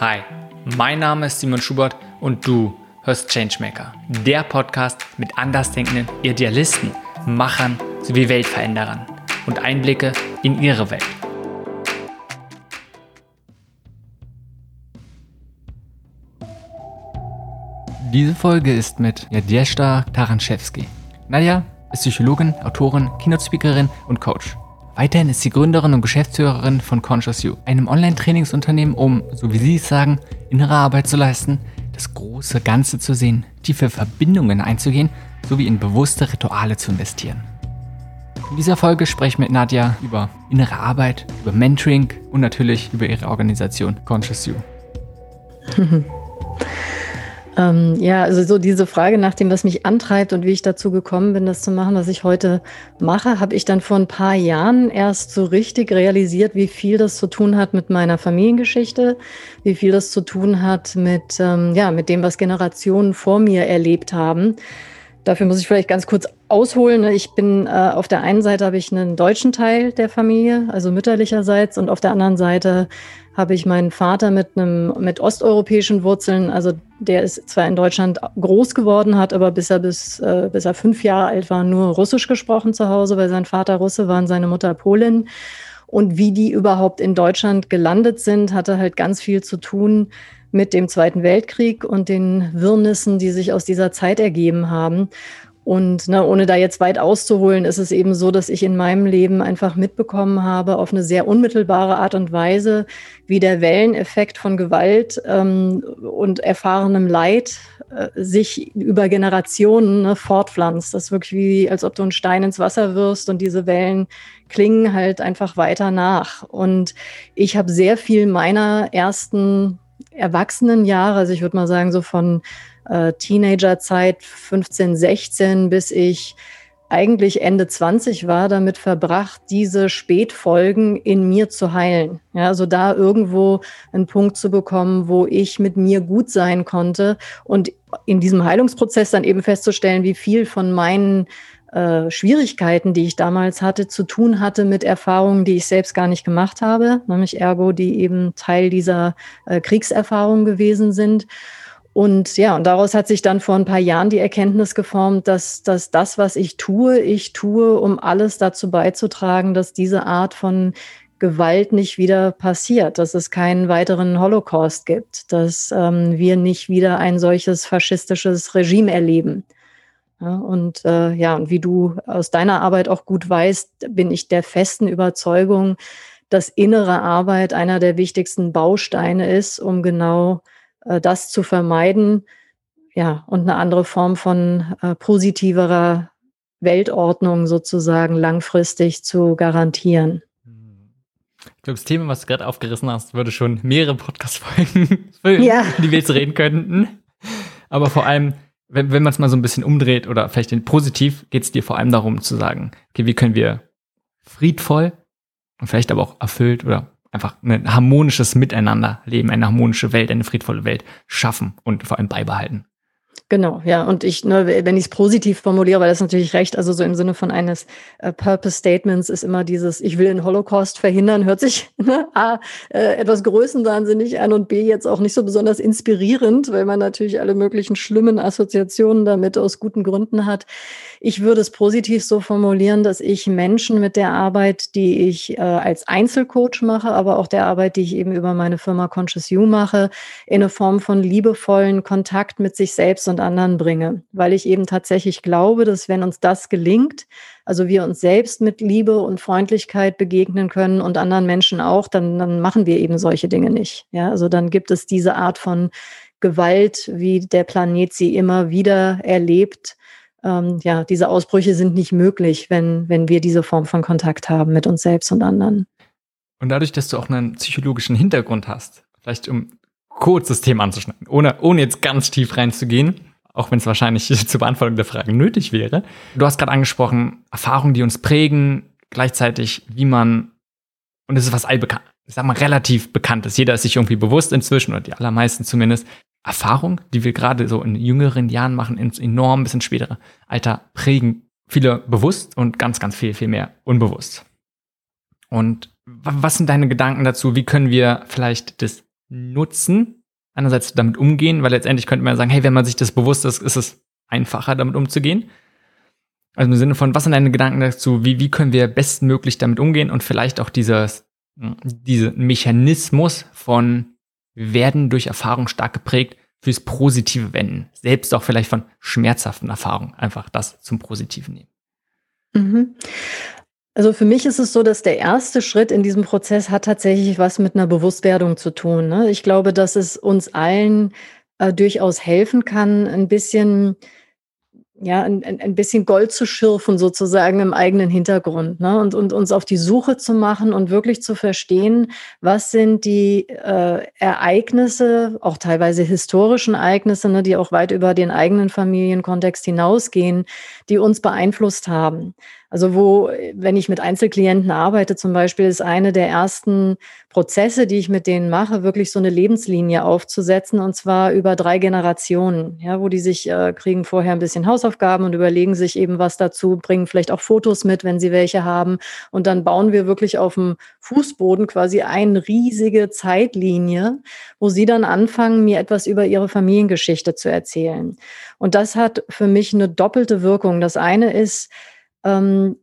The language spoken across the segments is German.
Hi, mein Name ist Simon Schubert und du hörst Changemaker, der Podcast mit andersdenkenden Idealisten, Machern sowie Weltveränderern und Einblicke in ihre Welt. Diese Folge ist mit Nadjeshta Taranschewski. Nadja ist Psychologin, Autorin, Keynote-Speakerin und Coach. Weiterhin ist sie Gründerin und Geschäftsführerin von Conscious You, einem Online-Trainingsunternehmen, um, so wie Sie es sagen, innere Arbeit zu leisten, das große Ganze zu sehen, tiefe Verbindungen einzugehen, sowie in bewusste Rituale zu investieren. In dieser Folge spreche ich mit Nadja über innere Arbeit, über Mentoring und natürlich über ihre Organisation Conscious You. Ähm, ja, also so diese Frage nach dem, was mich antreibt und wie ich dazu gekommen bin, das zu machen, was ich heute mache, habe ich dann vor ein paar Jahren erst so richtig realisiert, wie viel das zu tun hat mit meiner Familiengeschichte, wie viel das zu tun hat mit, ähm, ja, mit dem, was Generationen vor mir erlebt haben. Dafür muss ich vielleicht ganz kurz ausholen. Ich bin äh, auf der einen Seite habe ich einen deutschen Teil der Familie, also mütterlicherseits, und auf der anderen Seite habe ich meinen Vater mit einem mit osteuropäischen Wurzeln. Also der ist zwar in Deutschland groß geworden, hat aber bis er bis, äh, bis er fünf Jahre alt war nur Russisch gesprochen zu Hause, weil sein Vater Russe war und seine Mutter Polin. Und wie die überhaupt in Deutschland gelandet sind, hatte halt ganz viel zu tun mit dem Zweiten Weltkrieg und den Wirrnissen, die sich aus dieser Zeit ergeben haben. Und ne, ohne da jetzt weit auszuholen, ist es eben so, dass ich in meinem Leben einfach mitbekommen habe, auf eine sehr unmittelbare Art und Weise, wie der Welleneffekt von Gewalt ähm, und erfahrenem Leid äh, sich über Generationen ne, fortpflanzt. Das ist wirklich wie, als ob du einen Stein ins Wasser wirst und diese Wellen klingen halt einfach weiter nach. Und ich habe sehr viel meiner ersten Erwachsenenjahre, also ich würde mal sagen, so von äh, Teenagerzeit 15, 16, bis ich eigentlich Ende 20 war, damit verbracht, diese Spätfolgen in mir zu heilen. Ja, also da irgendwo einen Punkt zu bekommen, wo ich mit mir gut sein konnte und in diesem Heilungsprozess dann eben festzustellen, wie viel von meinen äh, Schwierigkeiten, die ich damals hatte, zu tun hatte mit Erfahrungen, die ich selbst gar nicht gemacht habe, nämlich ergo, die eben Teil dieser äh, Kriegserfahrung gewesen sind. Und ja, und daraus hat sich dann vor ein paar Jahren die Erkenntnis geformt, dass, dass das, was ich tue, ich tue, um alles dazu beizutragen, dass diese Art von Gewalt nicht wieder passiert, dass es keinen weiteren Holocaust gibt, dass ähm, wir nicht wieder ein solches faschistisches Regime erleben. Ja, und äh, ja, und wie du aus deiner Arbeit auch gut weißt, bin ich der festen Überzeugung, dass innere Arbeit einer der wichtigsten Bausteine ist, um genau das zu vermeiden, ja, und eine andere Form von äh, positiverer Weltordnung sozusagen langfristig zu garantieren. Ich glaube, das Thema, was du gerade aufgerissen hast, würde schon mehrere Podcast-Folgen füllen, ja. die wir jetzt reden könnten. Aber vor allem, wenn, wenn man es mal so ein bisschen umdreht oder vielleicht in positiv, geht es dir vor allem darum zu sagen, okay, wie können wir friedvoll und vielleicht aber auch erfüllt oder einfach ein harmonisches Miteinander leben, eine harmonische Welt, eine friedvolle Welt schaffen und vor allem beibehalten. Genau, ja. Und ich, ne, wenn ich es positiv formuliere, weil das natürlich recht, also so im Sinne von eines äh, Purpose Statements ist immer dieses, ich will den Holocaust verhindern, hört sich ne, A, äh, etwas größenwahnsinnig an und B, jetzt auch nicht so besonders inspirierend, weil man natürlich alle möglichen schlimmen Assoziationen damit aus guten Gründen hat. Ich würde es positiv so formulieren, dass ich Menschen mit der Arbeit, die ich äh, als Einzelcoach mache, aber auch der Arbeit, die ich eben über meine Firma Conscious You mache, in eine Form von liebevollen Kontakt mit sich selbst und anderen bringe, weil ich eben tatsächlich glaube, dass wenn uns das gelingt, also wir uns selbst mit Liebe und Freundlichkeit begegnen können und anderen Menschen auch, dann, dann machen wir eben solche Dinge nicht. Ja, also dann gibt es diese Art von Gewalt, wie der Planet sie immer wieder erlebt. Ähm, ja, diese Ausbrüche sind nicht möglich, wenn, wenn wir diese Form von Kontakt haben mit uns selbst und anderen. Und dadurch, dass du auch einen psychologischen Hintergrund hast, vielleicht um kurz das Thema anzuschneiden, ohne, ohne jetzt ganz tief reinzugehen, auch wenn es wahrscheinlich zur Beantwortung der Frage nötig wäre. Du hast gerade angesprochen, Erfahrungen, die uns prägen, gleichzeitig, wie man, und es ist was allbekannt, ich sag mal, relativ bekanntes. Jeder ist sich irgendwie bewusst inzwischen, oder die allermeisten zumindest. Erfahrung, die wir gerade so in jüngeren Jahren machen, ins enorm bisschen spätere Alter prägen viele bewusst und ganz, ganz viel, viel mehr unbewusst. Und was sind deine Gedanken dazu? Wie können wir vielleicht das nutzen, einerseits damit umgehen, weil letztendlich könnte man sagen, hey, wenn man sich das bewusst ist, ist es einfacher, damit umzugehen. Also im Sinne von, was sind deine Gedanken dazu? Wie, wie können wir bestmöglich damit umgehen und vielleicht auch dieses, dieser Mechanismus von wir werden durch Erfahrung stark geprägt fürs Positive wenden. Selbst auch vielleicht von schmerzhaften Erfahrungen. Einfach das zum Positiven nehmen. Mhm. Also für mich ist es so, dass der erste Schritt in diesem Prozess hat tatsächlich was mit einer Bewusstwerdung zu tun. Ne? Ich glaube, dass es uns allen äh, durchaus helfen kann, ein bisschen ja, ein, ein bisschen Gold zu schürfen sozusagen im eigenen Hintergrund ne? und, und uns auf die Suche zu machen und wirklich zu verstehen, was sind die äh, Ereignisse, auch teilweise historischen Ereignisse, ne, die auch weit über den eigenen Familienkontext hinausgehen, die uns beeinflusst haben. Also wo, wenn ich mit Einzelklienten arbeite zum Beispiel, ist eine der ersten Prozesse, die ich mit denen mache, wirklich so eine Lebenslinie aufzusetzen und zwar über drei Generationen, ja, wo die sich äh, kriegen vorher ein bisschen Hausaufgaben und überlegen sich eben was dazu, bringen vielleicht auch Fotos mit, wenn sie welche haben und dann bauen wir wirklich auf dem Fußboden quasi eine riesige Zeitlinie, wo sie dann anfangen, mir etwas über ihre Familiengeschichte zu erzählen. Und das hat für mich eine doppelte Wirkung. Das eine ist, ähm,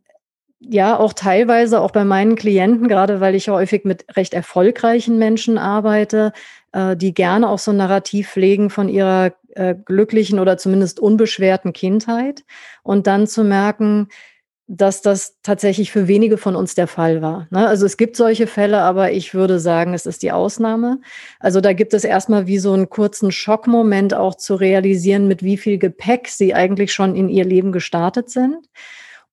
ja, auch teilweise auch bei meinen Klienten, gerade weil ich häufig mit recht erfolgreichen Menschen arbeite, äh, die gerne auch so ein Narrativ pflegen von ihrer äh, glücklichen oder zumindest unbeschwerten Kindheit und dann zu merken, dass das tatsächlich für wenige von uns der Fall war. Ne? Also es gibt solche Fälle, aber ich würde sagen, es ist die Ausnahme. Also da gibt es erstmal wie so einen kurzen Schockmoment auch zu realisieren, mit wie viel Gepäck sie eigentlich schon in ihr Leben gestartet sind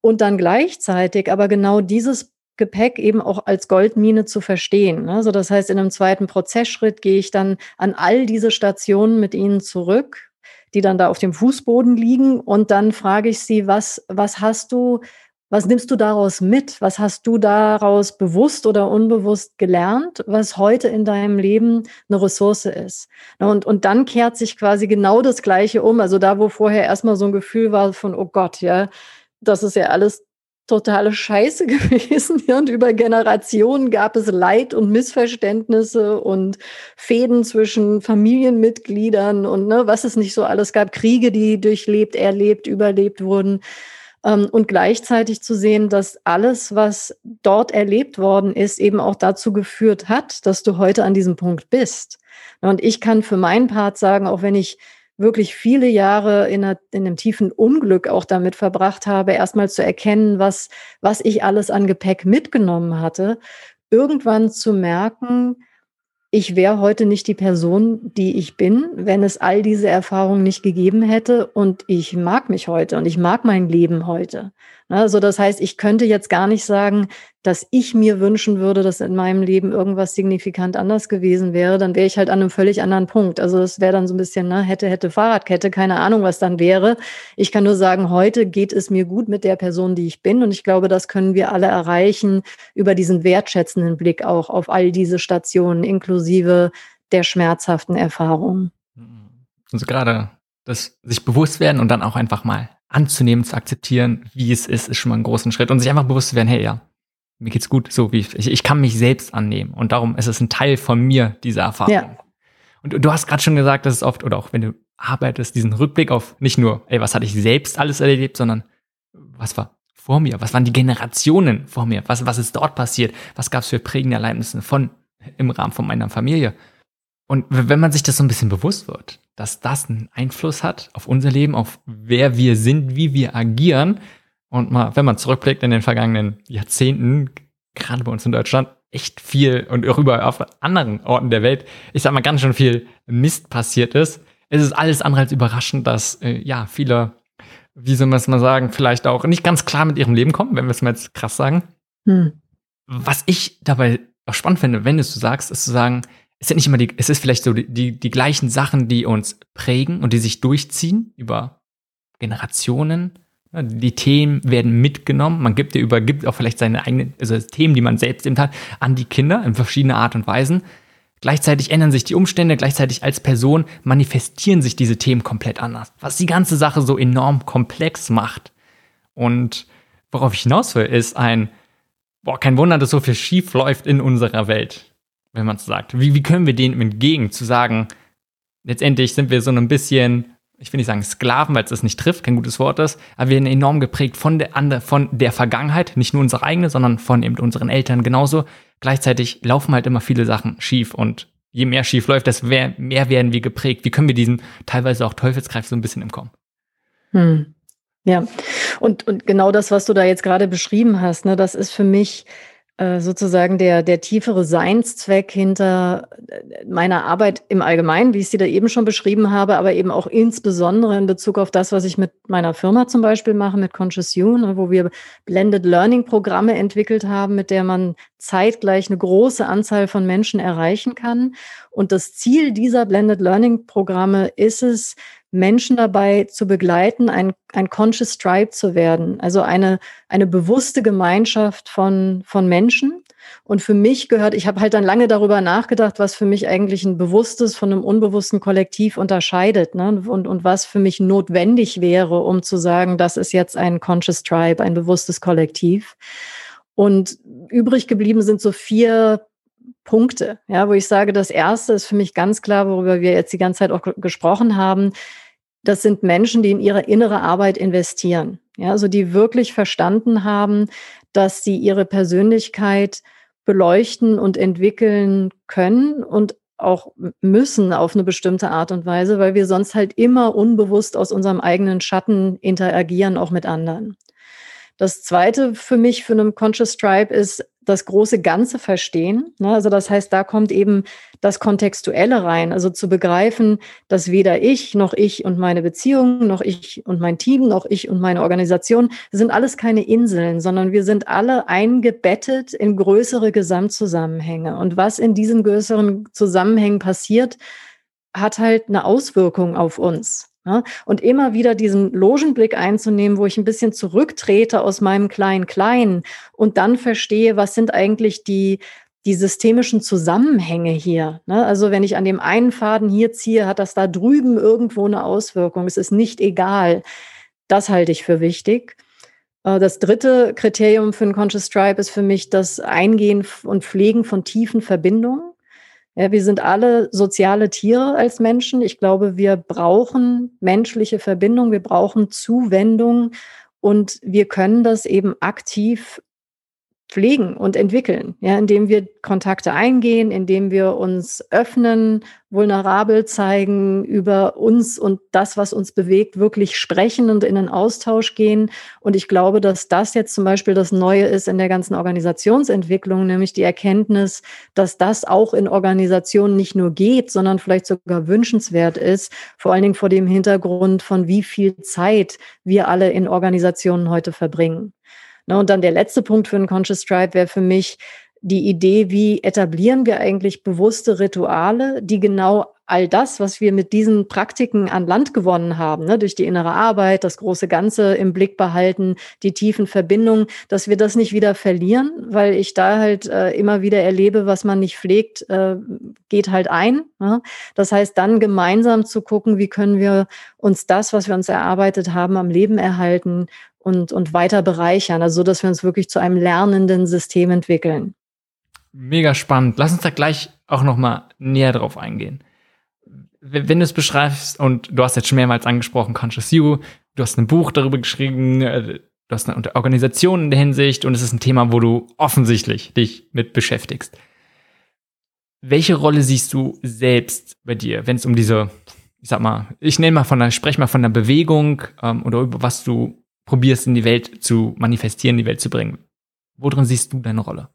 und dann gleichzeitig aber genau dieses Gepäck eben auch als Goldmine zu verstehen. Also das heißt, in einem zweiten Prozessschritt gehe ich dann an all diese Stationen mit Ihnen zurück, die dann da auf dem Fußboden liegen und dann frage ich Sie, was, was hast du, was nimmst du daraus mit? Was hast du daraus bewusst oder unbewusst gelernt, was heute in deinem Leben eine Ressource ist? Und, und dann kehrt sich quasi genau das Gleiche um. Also da, wo vorher erstmal so ein Gefühl war von, oh Gott, ja, das ist ja alles totale Scheiße gewesen. Und über Generationen gab es Leid und Missverständnisse und Fäden zwischen Familienmitgliedern und ne, was es nicht so alles gab. Kriege, die durchlebt, erlebt, überlebt wurden. Ähm, und gleichzeitig zu sehen, dass alles, was dort erlebt worden ist, eben auch dazu geführt hat, dass du heute an diesem Punkt bist. Und ich kann für meinen Part sagen, auch wenn ich wirklich viele Jahre in, einer, in einem tiefen Unglück auch damit verbracht habe, erstmal zu erkennen, was, was ich alles an Gepäck mitgenommen hatte, irgendwann zu merken, ich wäre heute nicht die Person, die ich bin, wenn es all diese Erfahrungen nicht gegeben hätte. Und ich mag mich heute und ich mag mein Leben heute. Also das heißt, ich könnte jetzt gar nicht sagen, dass ich mir wünschen würde, dass in meinem Leben irgendwas signifikant anders gewesen wäre, dann wäre ich halt an einem völlig anderen Punkt. Also das wäre dann so ein bisschen, ne, hätte, hätte Fahrradkette, keine Ahnung, was dann wäre. Ich kann nur sagen, heute geht es mir gut mit der Person, die ich bin. Und ich glaube, das können wir alle erreichen über diesen wertschätzenden Blick auch auf all diese Stationen, inklusive der schmerzhaften Erfahrungen. Also gerade das sich bewusst werden und dann auch einfach mal anzunehmen, zu akzeptieren, wie es ist, ist schon mal ein großen Schritt. Und sich einfach bewusst zu werden, hey, ja, mir geht's gut, so wie ich, ich kann mich selbst annehmen. Und darum ist es ein Teil von mir, diese Erfahrung. Ja. Und du hast gerade schon gesagt, dass es oft, oder auch wenn du arbeitest, diesen Rückblick auf nicht nur, ey, was hatte ich selbst alles erlebt, sondern was war vor mir? Was waren die Generationen vor mir? Was, was ist dort passiert? Was gab es für prägende Erlebnisse von, im Rahmen von meiner Familie? Und wenn man sich das so ein bisschen bewusst wird, dass das einen Einfluss hat auf unser Leben, auf wer wir sind, wie wir agieren. Und mal, wenn man zurückblickt in den vergangenen Jahrzehnten, gerade bei uns in Deutschland, echt viel und auch überall auf anderen Orten der Welt, ich sag mal, ganz schön viel Mist passiert ist. Es ist alles andere als überraschend, dass äh, ja viele, wie soll man es mal sagen, vielleicht auch nicht ganz klar mit ihrem Leben kommen, wenn wir es mal jetzt krass sagen. Hm. Was ich dabei auch spannend finde, wenn du es so sagst, ist zu sagen, es sind nicht immer die, es ist vielleicht so die, die, die gleichen Sachen, die uns prägen und die sich durchziehen über Generationen. Die Themen werden mitgenommen. Man gibt dir übergibt auch vielleicht seine eigenen, also Themen, die man selbst eben hat, an die Kinder in verschiedener Art und Weisen. Gleichzeitig ändern sich die Umstände, gleichzeitig als Person manifestieren sich diese Themen komplett anders, was die ganze Sache so enorm komplex macht. Und worauf ich hinaus will, ist ein, boah, kein Wunder, dass so viel schief läuft in unserer Welt wenn man es sagt? Wie, wie können wir denen entgegen zu sagen, letztendlich sind wir so ein bisschen, ich will nicht sagen Sklaven, weil es das nicht trifft, kein gutes Wort ist, aber wir sind enorm geprägt von der, von der Vergangenheit, nicht nur unsere eigene, sondern von eben unseren Eltern genauso. Gleichzeitig laufen halt immer viele Sachen schief und je mehr schief läuft, desto mehr, mehr werden wir geprägt. Wie können wir diesen teilweise auch Teufelskreis so ein bisschen entkommen? Hm. Ja, und, und genau das, was du da jetzt gerade beschrieben hast, ne, das ist für mich sozusagen der, der tiefere Seinszweck hinter äh, meiner Arbeit im Allgemeinen, wie ich sie da eben schon beschrieben habe, aber eben auch insbesondere in Bezug auf das, was ich mit meiner Firma zum Beispiel mache, mit Conscious You, ne, wo wir Blended Learning Programme entwickelt haben, mit der man zeitgleich eine große Anzahl von Menschen erreichen kann. Und das Ziel dieser Blended Learning Programme ist es, Menschen dabei zu begleiten, ein, ein Conscious Tribe zu werden, also eine, eine bewusste Gemeinschaft von, von Menschen. Und für mich gehört, ich habe halt dann lange darüber nachgedacht, was für mich eigentlich ein bewusstes von einem unbewussten Kollektiv unterscheidet ne? und, und was für mich notwendig wäre, um zu sagen, das ist jetzt ein Conscious Tribe, ein bewusstes Kollektiv. Und übrig geblieben sind so vier Punkte, ja, wo ich sage, das erste ist für mich ganz klar, worüber wir jetzt die ganze Zeit auch gesprochen haben das sind Menschen, die in ihre innere Arbeit investieren. Ja, also die wirklich verstanden haben, dass sie ihre Persönlichkeit beleuchten und entwickeln können und auch müssen auf eine bestimmte Art und Weise, weil wir sonst halt immer unbewusst aus unserem eigenen Schatten interagieren, auch mit anderen. Das zweite für mich für einen Conscious Tribe ist das große Ganze verstehen. Ne? Also das heißt, da kommt eben das Kontextuelle rein. Also zu begreifen, dass weder ich noch ich und meine Beziehungen, noch ich und mein Team, noch ich und meine Organisation sind alles keine Inseln, sondern wir sind alle eingebettet in größere Gesamtzusammenhänge. Und was in diesen größeren Zusammenhängen passiert, hat halt eine Auswirkung auf uns. Ne? Und immer wieder diesen Logenblick einzunehmen, wo ich ein bisschen zurücktrete aus meinem kleinen Kleinen und dann verstehe, was sind eigentlich die, die systemischen Zusammenhänge hier. Ne? Also wenn ich an dem einen Faden hier ziehe, hat das da drüben irgendwo eine Auswirkung. Es ist nicht egal. Das halte ich für wichtig. Äh, das dritte Kriterium für ein Conscious Tribe ist für mich das Eingehen und Pflegen von tiefen Verbindungen. Ja, wir sind alle soziale Tiere als Menschen. Ich glaube, wir brauchen menschliche Verbindung, wir brauchen Zuwendung und wir können das eben aktiv pflegen und entwickeln, ja, indem wir Kontakte eingehen, indem wir uns öffnen, vulnerabel zeigen, über uns und das, was uns bewegt, wirklich sprechen und in den Austausch gehen. Und ich glaube, dass das jetzt zum Beispiel das Neue ist in der ganzen Organisationsentwicklung, nämlich die Erkenntnis, dass das auch in Organisationen nicht nur geht, sondern vielleicht sogar wünschenswert ist, vor allen Dingen vor dem Hintergrund von wie viel Zeit wir alle in Organisationen heute verbringen. Ne, und dann der letzte Punkt für einen Conscious Tribe wäre für mich die Idee, wie etablieren wir eigentlich bewusste Rituale, die genau all das, was wir mit diesen Praktiken an Land gewonnen haben, ne, durch die innere Arbeit, das große Ganze im Blick behalten, die tiefen Verbindungen, dass wir das nicht wieder verlieren, weil ich da halt äh, immer wieder erlebe, was man nicht pflegt, äh, geht halt ein. Ne? Das heißt, dann gemeinsam zu gucken, wie können wir uns das, was wir uns erarbeitet haben, am Leben erhalten und, und weiter bereichern, also so, dass wir uns wirklich zu einem lernenden System entwickeln. Mega spannend. Lass uns da gleich auch noch mal näher drauf eingehen. Wenn du es beschreibst und du hast jetzt schon mehrmals angesprochen Conscious You, du hast ein Buch darüber geschrieben, äh, du hast eine Organisation in der Hinsicht und es ist ein Thema, wo du offensichtlich dich mit beschäftigst. Welche Rolle siehst du selbst bei dir, wenn es um diese, ich sag mal, ich nenne mal von der, spreche mal von der Bewegung ähm, oder über was du probierst in die Welt zu manifestieren, in die Welt zu bringen. Worin siehst du deine Rolle?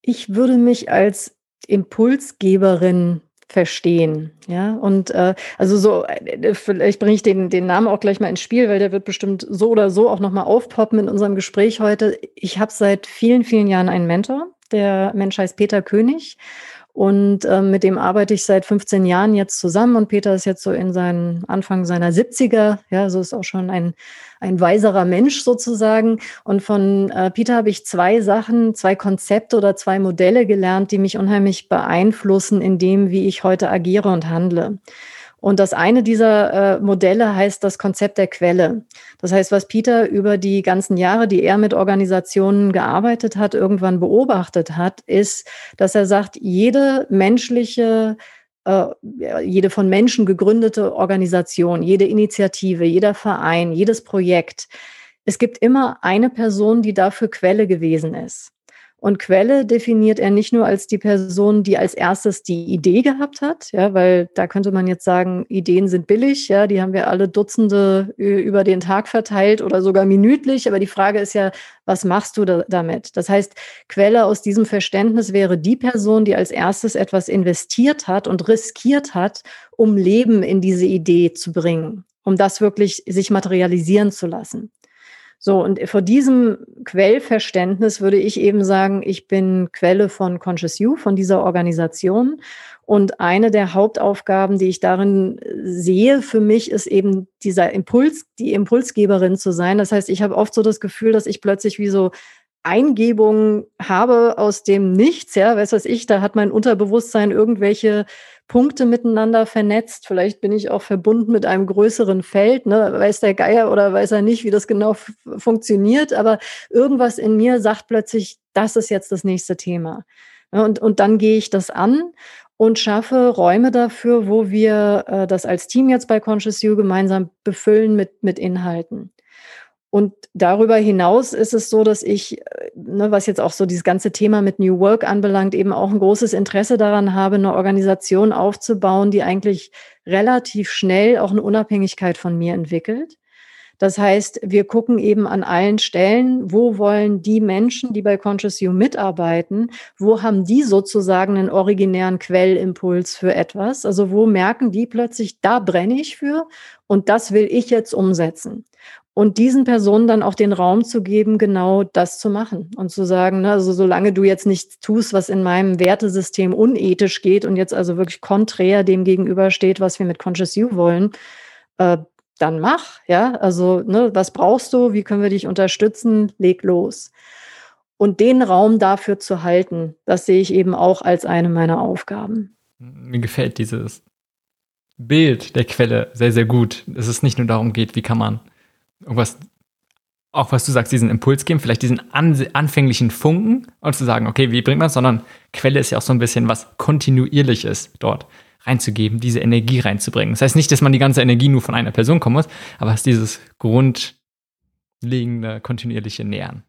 Ich würde mich als Impulsgeberin verstehen. Ja, und äh, also so, äh, vielleicht bringe ich den, den Namen auch gleich mal ins Spiel, weil der wird bestimmt so oder so auch nochmal aufpoppen in unserem Gespräch heute. Ich habe seit vielen, vielen Jahren einen Mentor. Der Mensch heißt Peter König. Und äh, mit dem arbeite ich seit 15 Jahren jetzt zusammen. Und Peter ist jetzt so in seinen Anfang seiner 70er. Ja, so ist auch schon ein, ein weiserer Mensch sozusagen. Und von äh, Peter habe ich zwei Sachen, zwei Konzepte oder zwei Modelle gelernt, die mich unheimlich beeinflussen in dem, wie ich heute agiere und handle. Und das eine dieser äh, Modelle heißt das Konzept der Quelle. Das heißt, was Peter über die ganzen Jahre, die er mit Organisationen gearbeitet hat, irgendwann beobachtet hat, ist, dass er sagt, jede menschliche äh, jede von Menschen gegründete Organisation, jede Initiative, jeder Verein, jedes Projekt. Es gibt immer eine Person, die dafür Quelle gewesen ist. Und Quelle definiert er nicht nur als die Person, die als erstes die Idee gehabt hat, ja, weil da könnte man jetzt sagen, Ideen sind billig, ja, die haben wir alle Dutzende über den Tag verteilt oder sogar minütlich. Aber die Frage ist ja, was machst du da damit? Das heißt, Quelle aus diesem Verständnis wäre die Person, die als erstes etwas investiert hat und riskiert hat, um Leben in diese Idee zu bringen, um das wirklich sich materialisieren zu lassen. So, und vor diesem Quellverständnis würde ich eben sagen, ich bin Quelle von Conscious You, von dieser Organisation. Und eine der Hauptaufgaben, die ich darin sehe für mich, ist eben dieser Impuls, die Impulsgeberin zu sein. Das heißt, ich habe oft so das Gefühl, dass ich plötzlich wie so Eingebungen habe aus dem Nichts, ja, weiß was ich, da hat mein Unterbewusstsein irgendwelche Punkte miteinander vernetzt. Vielleicht bin ich auch verbunden mit einem größeren Feld. Ne? Weiß der Geier oder weiß er nicht, wie das genau funktioniert. Aber irgendwas in mir sagt plötzlich, das ist jetzt das nächste Thema. Und, und dann gehe ich das an und schaffe Räume dafür, wo wir äh, das als Team jetzt bei Conscious You gemeinsam befüllen mit, mit Inhalten. Und darüber hinaus ist es so, dass ich, äh, ne, was jetzt auch so dieses ganze Thema mit New Work anbelangt, eben auch ein großes Interesse daran habe, eine Organisation aufzubauen, die eigentlich relativ schnell auch eine Unabhängigkeit von mir entwickelt. Das heißt, wir gucken eben an allen Stellen, wo wollen die Menschen, die bei Conscious You mitarbeiten, wo haben die sozusagen einen originären Quellimpuls für etwas? Also wo merken die plötzlich, da brenne ich für und das will ich jetzt umsetzen und diesen Personen dann auch den Raum zu geben, genau das zu machen und zu sagen, ne, also solange du jetzt nichts tust, was in meinem Wertesystem unethisch geht und jetzt also wirklich konträr dem gegenübersteht, was wir mit Conscious You wollen, äh, dann mach, ja, also ne, was brauchst du, wie können wir dich unterstützen, leg los. Und den Raum dafür zu halten, das sehe ich eben auch als eine meiner Aufgaben. Mir gefällt dieses Bild der Quelle sehr, sehr gut. Dass es nicht nur darum geht, wie kann man irgendwas, auch was du sagst, diesen Impuls geben, vielleicht diesen an, anfänglichen Funken und zu sagen, okay, wie bringt man es, sondern Quelle ist ja auch so ein bisschen was kontinuierliches dort reinzugeben, diese Energie reinzubringen. Das heißt nicht, dass man die ganze Energie nur von einer Person kommen muss, aber es ist dieses grundlegende, kontinuierliche Nähern.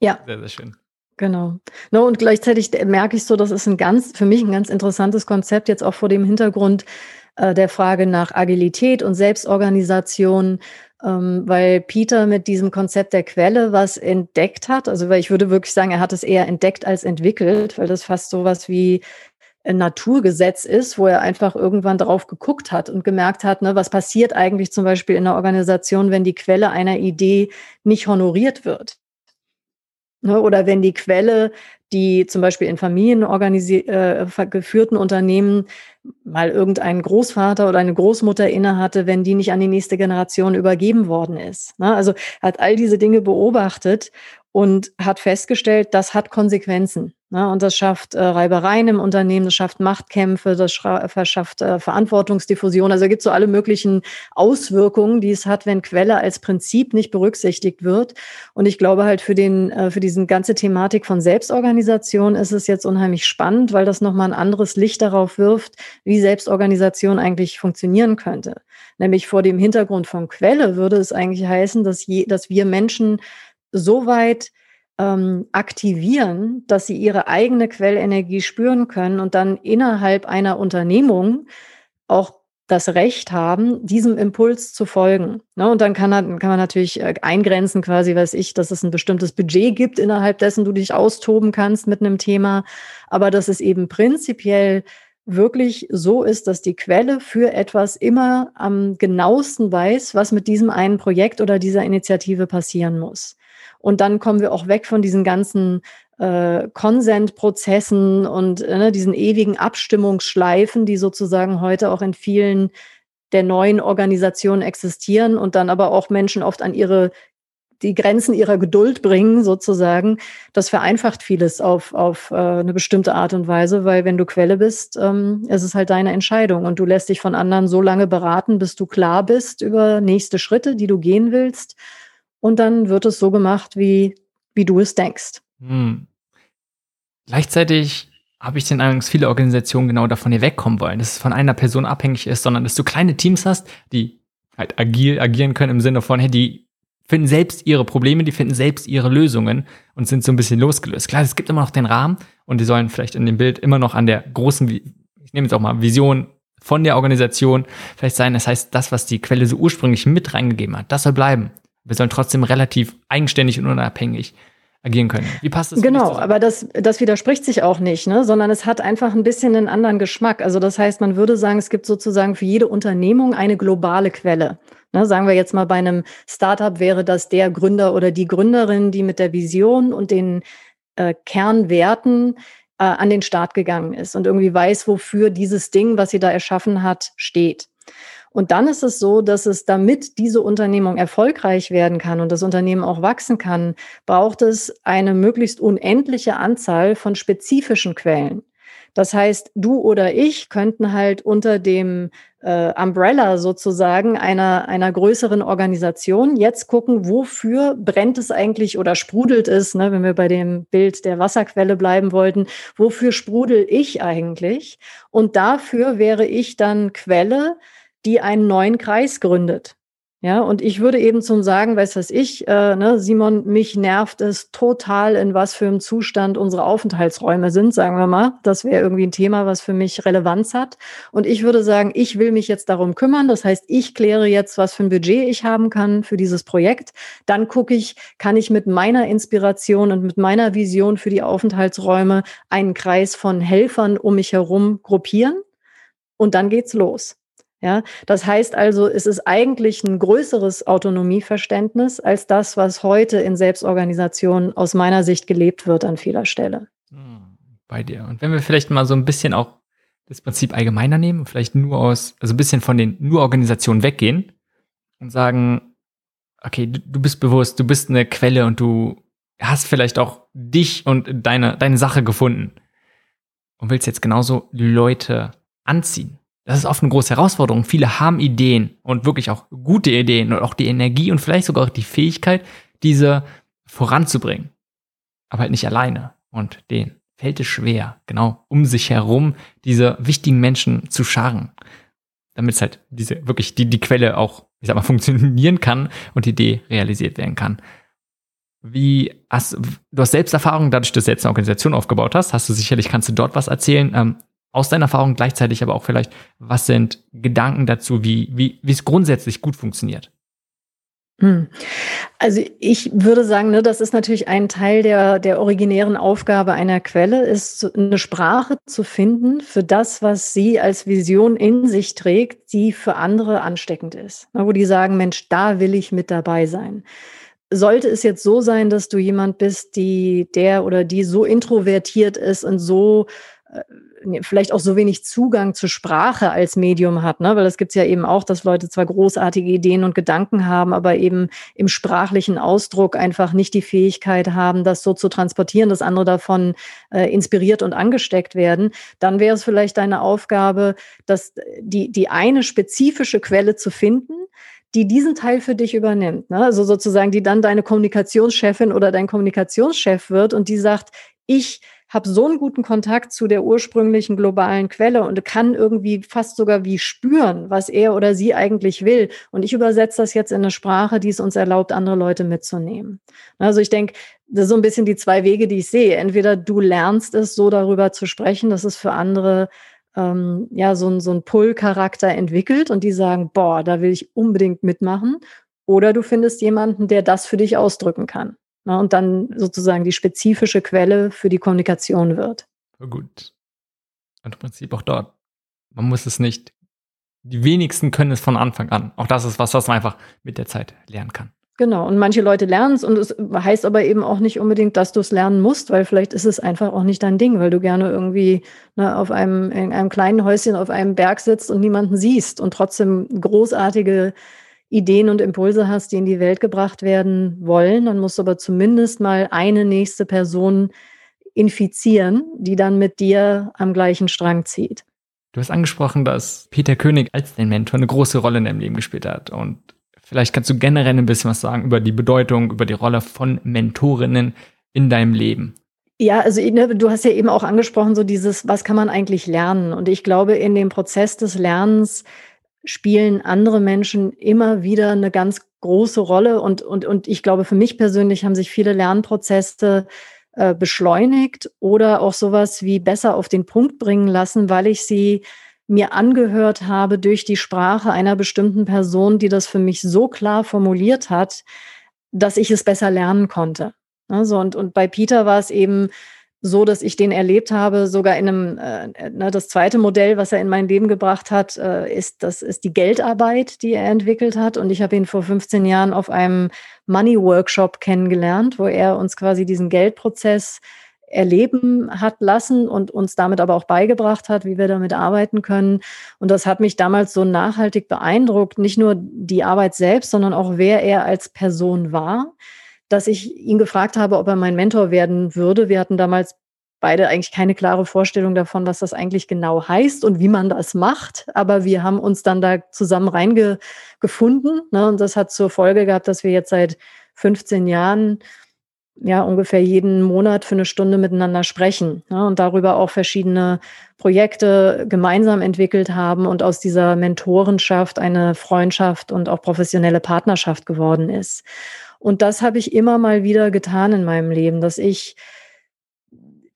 Ja. Sehr, sehr schön. Genau. No, und gleichzeitig merke ich so, das ist ein ganz, für mich ein ganz interessantes Konzept, jetzt auch vor dem Hintergrund äh, der Frage nach Agilität und Selbstorganisation, weil Peter mit diesem Konzept der Quelle was entdeckt hat. Also, weil ich würde wirklich sagen, er hat es eher entdeckt als entwickelt, weil das fast so was wie ein Naturgesetz ist, wo er einfach irgendwann drauf geguckt hat und gemerkt hat, ne, was passiert eigentlich zum Beispiel in einer Organisation, wenn die Quelle einer Idee nicht honoriert wird. Ne, oder wenn die Quelle, die zum Beispiel in Familien äh, geführten Unternehmen mal irgendeinen Großvater oder eine Großmutter innehatte, wenn die nicht an die nächste Generation übergeben worden ist. Ne? Also hat all diese Dinge beobachtet und hat festgestellt, das hat Konsequenzen. Ne? Und das schafft äh, Reibereien im Unternehmen, das schafft Machtkämpfe, das verschafft äh, Verantwortungsdiffusion. Also gibt es so alle möglichen Auswirkungen, die es hat, wenn Quelle als Prinzip nicht berücksichtigt wird. Und ich glaube halt für den, äh, für diesen ganze Thematik von Selbstorganisation ist es jetzt unheimlich spannend, weil das nochmal ein anderes Licht darauf wirft, wie Selbstorganisation eigentlich funktionieren könnte. Nämlich vor dem Hintergrund von Quelle würde es eigentlich heißen, dass, je, dass wir Menschen so weit ähm, aktivieren, dass sie ihre eigene Quellenergie spüren können und dann innerhalb einer Unternehmung auch das Recht haben, diesem Impuls zu folgen. Ne? Und dann kann, kann man natürlich äh, eingrenzen, quasi, weiß ich, dass es ein bestimmtes Budget gibt, innerhalb dessen du dich austoben kannst mit einem Thema, aber dass es eben prinzipiell wirklich so ist, dass die Quelle für etwas immer am genauesten weiß, was mit diesem einen Projekt oder dieser Initiative passieren muss. Und dann kommen wir auch weg von diesen ganzen äh, Consent-Prozessen und äh, diesen ewigen Abstimmungsschleifen, die sozusagen heute auch in vielen der neuen Organisationen existieren und dann aber auch Menschen oft an ihre die Grenzen ihrer Geduld bringen, sozusagen. Das vereinfacht vieles auf, auf äh, eine bestimmte Art und Weise, weil wenn du Quelle bist, ähm, es ist halt deine Entscheidung und du lässt dich von anderen so lange beraten, bis du klar bist über nächste Schritte, die du gehen willst. Und dann wird es so gemacht, wie, wie du es denkst. Hm. Gleichzeitig habe ich den Eindruck, dass viele Organisationen genau davon hier wegkommen wollen, dass es von einer Person abhängig ist, sondern dass du kleine Teams hast, die halt agil agieren können im Sinne von, hey, die finden selbst ihre Probleme, die finden selbst ihre Lösungen und sind so ein bisschen losgelöst. Klar, es gibt immer noch den Rahmen und die sollen vielleicht in dem Bild immer noch an der großen, ich nehme jetzt auch mal Vision von der Organisation vielleicht sein. Das heißt, das, was die Quelle so ursprünglich mit reingegeben hat, das soll bleiben. Wir sollen trotzdem relativ eigenständig und unabhängig agieren können. Wie passt das? Genau, aber das, das widerspricht sich auch nicht, ne? sondern es hat einfach ein bisschen einen anderen Geschmack. Also das heißt, man würde sagen, es gibt sozusagen für jede Unternehmung eine globale Quelle. Ne, sagen wir jetzt mal bei einem Startup wäre das der Gründer oder die Gründerin, die mit der Vision und den äh, Kernwerten äh, an den Start gegangen ist und irgendwie weiß, wofür dieses Ding, was sie da erschaffen hat, steht. Und dann ist es so, dass es, damit diese Unternehmung erfolgreich werden kann und das Unternehmen auch wachsen kann, braucht es eine möglichst unendliche Anzahl von spezifischen Quellen. Das heißt, du oder ich könnten halt unter dem äh, Umbrella sozusagen einer, einer größeren Organisation jetzt gucken, wofür brennt es eigentlich oder sprudelt es, ne, wenn wir bei dem Bild der Wasserquelle bleiben wollten, wofür sprudel ich eigentlich? Und dafür wäre ich dann Quelle, die einen neuen Kreis gründet. Ja, und ich würde eben zum sagen, weiß was ich, äh, ne, Simon, mich nervt es total, in was für einem Zustand unsere Aufenthaltsräume sind, sagen wir mal. Das wäre irgendwie ein Thema, was für mich Relevanz hat. Und ich würde sagen, ich will mich jetzt darum kümmern. Das heißt, ich kläre jetzt, was für ein Budget ich haben kann für dieses Projekt. Dann gucke ich, kann ich mit meiner Inspiration und mit meiner Vision für die Aufenthaltsräume einen Kreis von Helfern um mich herum gruppieren. Und dann geht's los. Ja, das heißt also, es ist eigentlich ein größeres Autonomieverständnis als das, was heute in Selbstorganisationen aus meiner Sicht gelebt wird an vieler Stelle. Hm, bei dir. Und wenn wir vielleicht mal so ein bisschen auch das Prinzip allgemeiner nehmen, vielleicht nur aus, also ein bisschen von den nur Organisationen weggehen und sagen, okay, du, du bist bewusst, du bist eine Quelle und du hast vielleicht auch dich und deine, deine Sache gefunden und willst jetzt genauso Leute anziehen das ist oft eine große Herausforderung. Viele haben Ideen und wirklich auch gute Ideen und auch die Energie und vielleicht sogar auch die Fähigkeit, diese voranzubringen. Aber halt nicht alleine. Und denen fällt es schwer, genau um sich herum diese wichtigen Menschen zu scharen. Damit es halt diese, wirklich die, die Quelle auch, ich sag mal, funktionieren kann und die Idee realisiert werden kann. Wie hast du hast Selbsterfahrung, dadurch, dass du jetzt eine Organisation aufgebaut hast, hast du sicherlich, kannst du dort was erzählen. Ähm, aus deiner Erfahrung gleichzeitig aber auch vielleicht, was sind Gedanken dazu, wie, wie, wie es grundsätzlich gut funktioniert? Hm. Also ich würde sagen, ne, das ist natürlich ein Teil der, der originären Aufgabe einer Quelle, ist eine Sprache zu finden für das, was sie als Vision in sich trägt, die für andere ansteckend ist. Ne, wo die sagen, Mensch, da will ich mit dabei sein. Sollte es jetzt so sein, dass du jemand bist, die der oder die so introvertiert ist und so äh, vielleicht auch so wenig Zugang zur Sprache als Medium hat, ne? weil das gibt's ja eben auch, dass Leute zwar großartige Ideen und Gedanken haben, aber eben im sprachlichen Ausdruck einfach nicht die Fähigkeit haben, das so zu transportieren, dass andere davon äh, inspiriert und angesteckt werden, dann wäre es vielleicht deine Aufgabe, dass die, die eine spezifische Quelle zu finden, die diesen Teil für dich übernimmt. Ne? Also sozusagen, die dann deine Kommunikationschefin oder dein Kommunikationschef wird und die sagt, ich habe so einen guten Kontakt zu der ursprünglichen globalen Quelle und kann irgendwie fast sogar wie spüren, was er oder sie eigentlich will. Und ich übersetze das jetzt in eine Sprache, die es uns erlaubt, andere Leute mitzunehmen. Also ich denke, das sind so ein bisschen die zwei Wege, die ich sehe. Entweder du lernst es, so darüber zu sprechen, dass es für andere ähm, ja so ein, so ein Pull-Charakter entwickelt und die sagen, boah, da will ich unbedingt mitmachen. Oder du findest jemanden, der das für dich ausdrücken kann ne, und dann sozusagen die spezifische Quelle für die Kommunikation wird. Gut. Und im Prinzip auch dort. Man muss es nicht, die wenigsten können es von Anfang an. Auch das ist was, was man einfach mit der Zeit lernen kann. Genau, und manche Leute lernen es und es heißt aber eben auch nicht unbedingt, dass du es lernen musst, weil vielleicht ist es einfach auch nicht dein Ding, weil du gerne irgendwie ne, auf einem, in einem kleinen Häuschen auf einem Berg sitzt und niemanden siehst und trotzdem großartige Ideen und Impulse hast, die in die Welt gebracht werden wollen, dann musst du aber zumindest mal eine nächste Person infizieren, die dann mit dir am gleichen Strang zieht. Du hast angesprochen, dass Peter König als dein Mentor eine große Rolle in deinem Leben gespielt hat. Und vielleicht kannst du generell ein bisschen was sagen über die Bedeutung, über die Rolle von Mentorinnen in deinem Leben. Ja, also ne, du hast ja eben auch angesprochen, so dieses, was kann man eigentlich lernen? Und ich glaube, in dem Prozess des Lernens spielen andere Menschen immer wieder eine ganz große Rolle. Und, und, und ich glaube, für mich persönlich haben sich viele Lernprozesse äh, beschleunigt oder auch sowas wie besser auf den Punkt bringen lassen, weil ich sie mir angehört habe durch die Sprache einer bestimmten Person, die das für mich so klar formuliert hat, dass ich es besser lernen konnte. Also und, und bei Peter war es eben so, dass ich den erlebt habe, sogar in einem, äh, ne, das zweite Modell, was er in mein Leben gebracht hat, äh, ist, das ist die Geldarbeit, die er entwickelt hat. Und ich habe ihn vor 15 Jahren auf einem Money Workshop kennengelernt, wo er uns quasi diesen Geldprozess erleben hat lassen und uns damit aber auch beigebracht hat, wie wir damit arbeiten können. Und das hat mich damals so nachhaltig beeindruckt, nicht nur die Arbeit selbst, sondern auch wer er als Person war dass ich ihn gefragt habe, ob er mein Mentor werden würde. Wir hatten damals beide eigentlich keine klare Vorstellung davon, was das eigentlich genau heißt und wie man das macht. Aber wir haben uns dann da zusammen reingefunden. Ne? Und das hat zur Folge gehabt, dass wir jetzt seit 15 Jahren ja ungefähr jeden Monat für eine Stunde miteinander sprechen ne? und darüber auch verschiedene Projekte gemeinsam entwickelt haben und aus dieser Mentorenschaft eine Freundschaft und auch professionelle Partnerschaft geworden ist. Und das habe ich immer mal wieder getan in meinem Leben, dass ich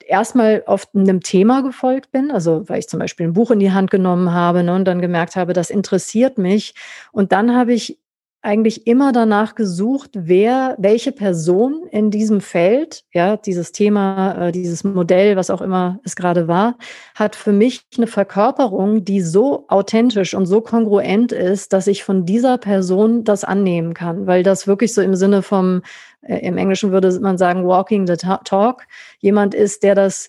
erstmal auf einem Thema gefolgt bin, also weil ich zum Beispiel ein Buch in die Hand genommen habe ne, und dann gemerkt habe, das interessiert mich. Und dann habe ich eigentlich immer danach gesucht, wer, welche Person in diesem Feld, ja, dieses Thema, äh, dieses Modell, was auch immer es gerade war, hat für mich eine Verkörperung, die so authentisch und so kongruent ist, dass ich von dieser Person das annehmen kann, weil das wirklich so im Sinne vom, äh, im Englischen würde man sagen, walking the talk, jemand ist, der das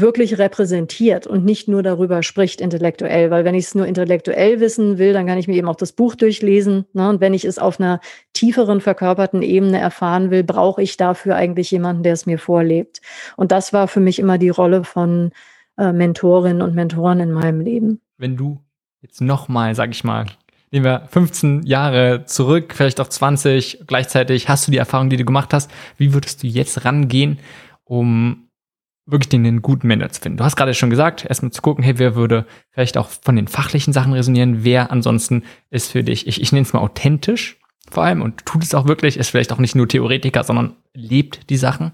wirklich repräsentiert und nicht nur darüber spricht intellektuell. Weil wenn ich es nur intellektuell wissen will, dann kann ich mir eben auch das Buch durchlesen. Ne? Und wenn ich es auf einer tieferen, verkörperten Ebene erfahren will, brauche ich dafür eigentlich jemanden, der es mir vorlebt. Und das war für mich immer die Rolle von äh, Mentorinnen und Mentoren in meinem Leben. Wenn du jetzt nochmal, sag ich mal, nehmen wir 15 Jahre zurück, vielleicht auch 20, gleichzeitig hast du die Erfahrung, die du gemacht hast, wie würdest du jetzt rangehen, um wirklich den, guten Mentor zu finden. Du hast gerade schon gesagt, erstmal zu gucken, hey, wer würde vielleicht auch von den fachlichen Sachen resonieren, wer ansonsten ist für dich, ich, ich nenne es mal authentisch vor allem und tut es auch wirklich, ist vielleicht auch nicht nur Theoretiker, sondern lebt die Sachen.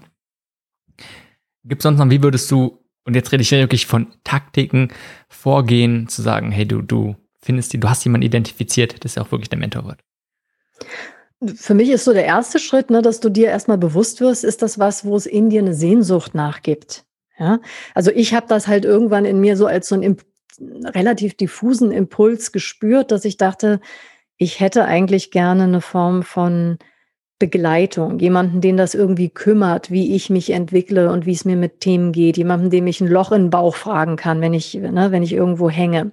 Gibt sonst noch, wie würdest du, und jetzt rede ich wirklich von Taktiken, vorgehen, zu sagen, hey, du, du findest die, du hast jemanden identifiziert, dass er auch wirklich der Mentor wird? Für mich ist so der erste Schritt, ne, dass du dir erstmal bewusst wirst, ist das was, wo es in dir eine Sehnsucht nachgibt. Ja? Also ich habe das halt irgendwann in mir so als so einen relativ diffusen Impuls gespürt, dass ich dachte, ich hätte eigentlich gerne eine Form von Begleitung, jemanden, den das irgendwie kümmert, wie ich mich entwickle und wie es mir mit Themen geht, jemanden, dem ich ein Loch in den Bauch fragen kann, wenn ich, ne, wenn ich irgendwo hänge.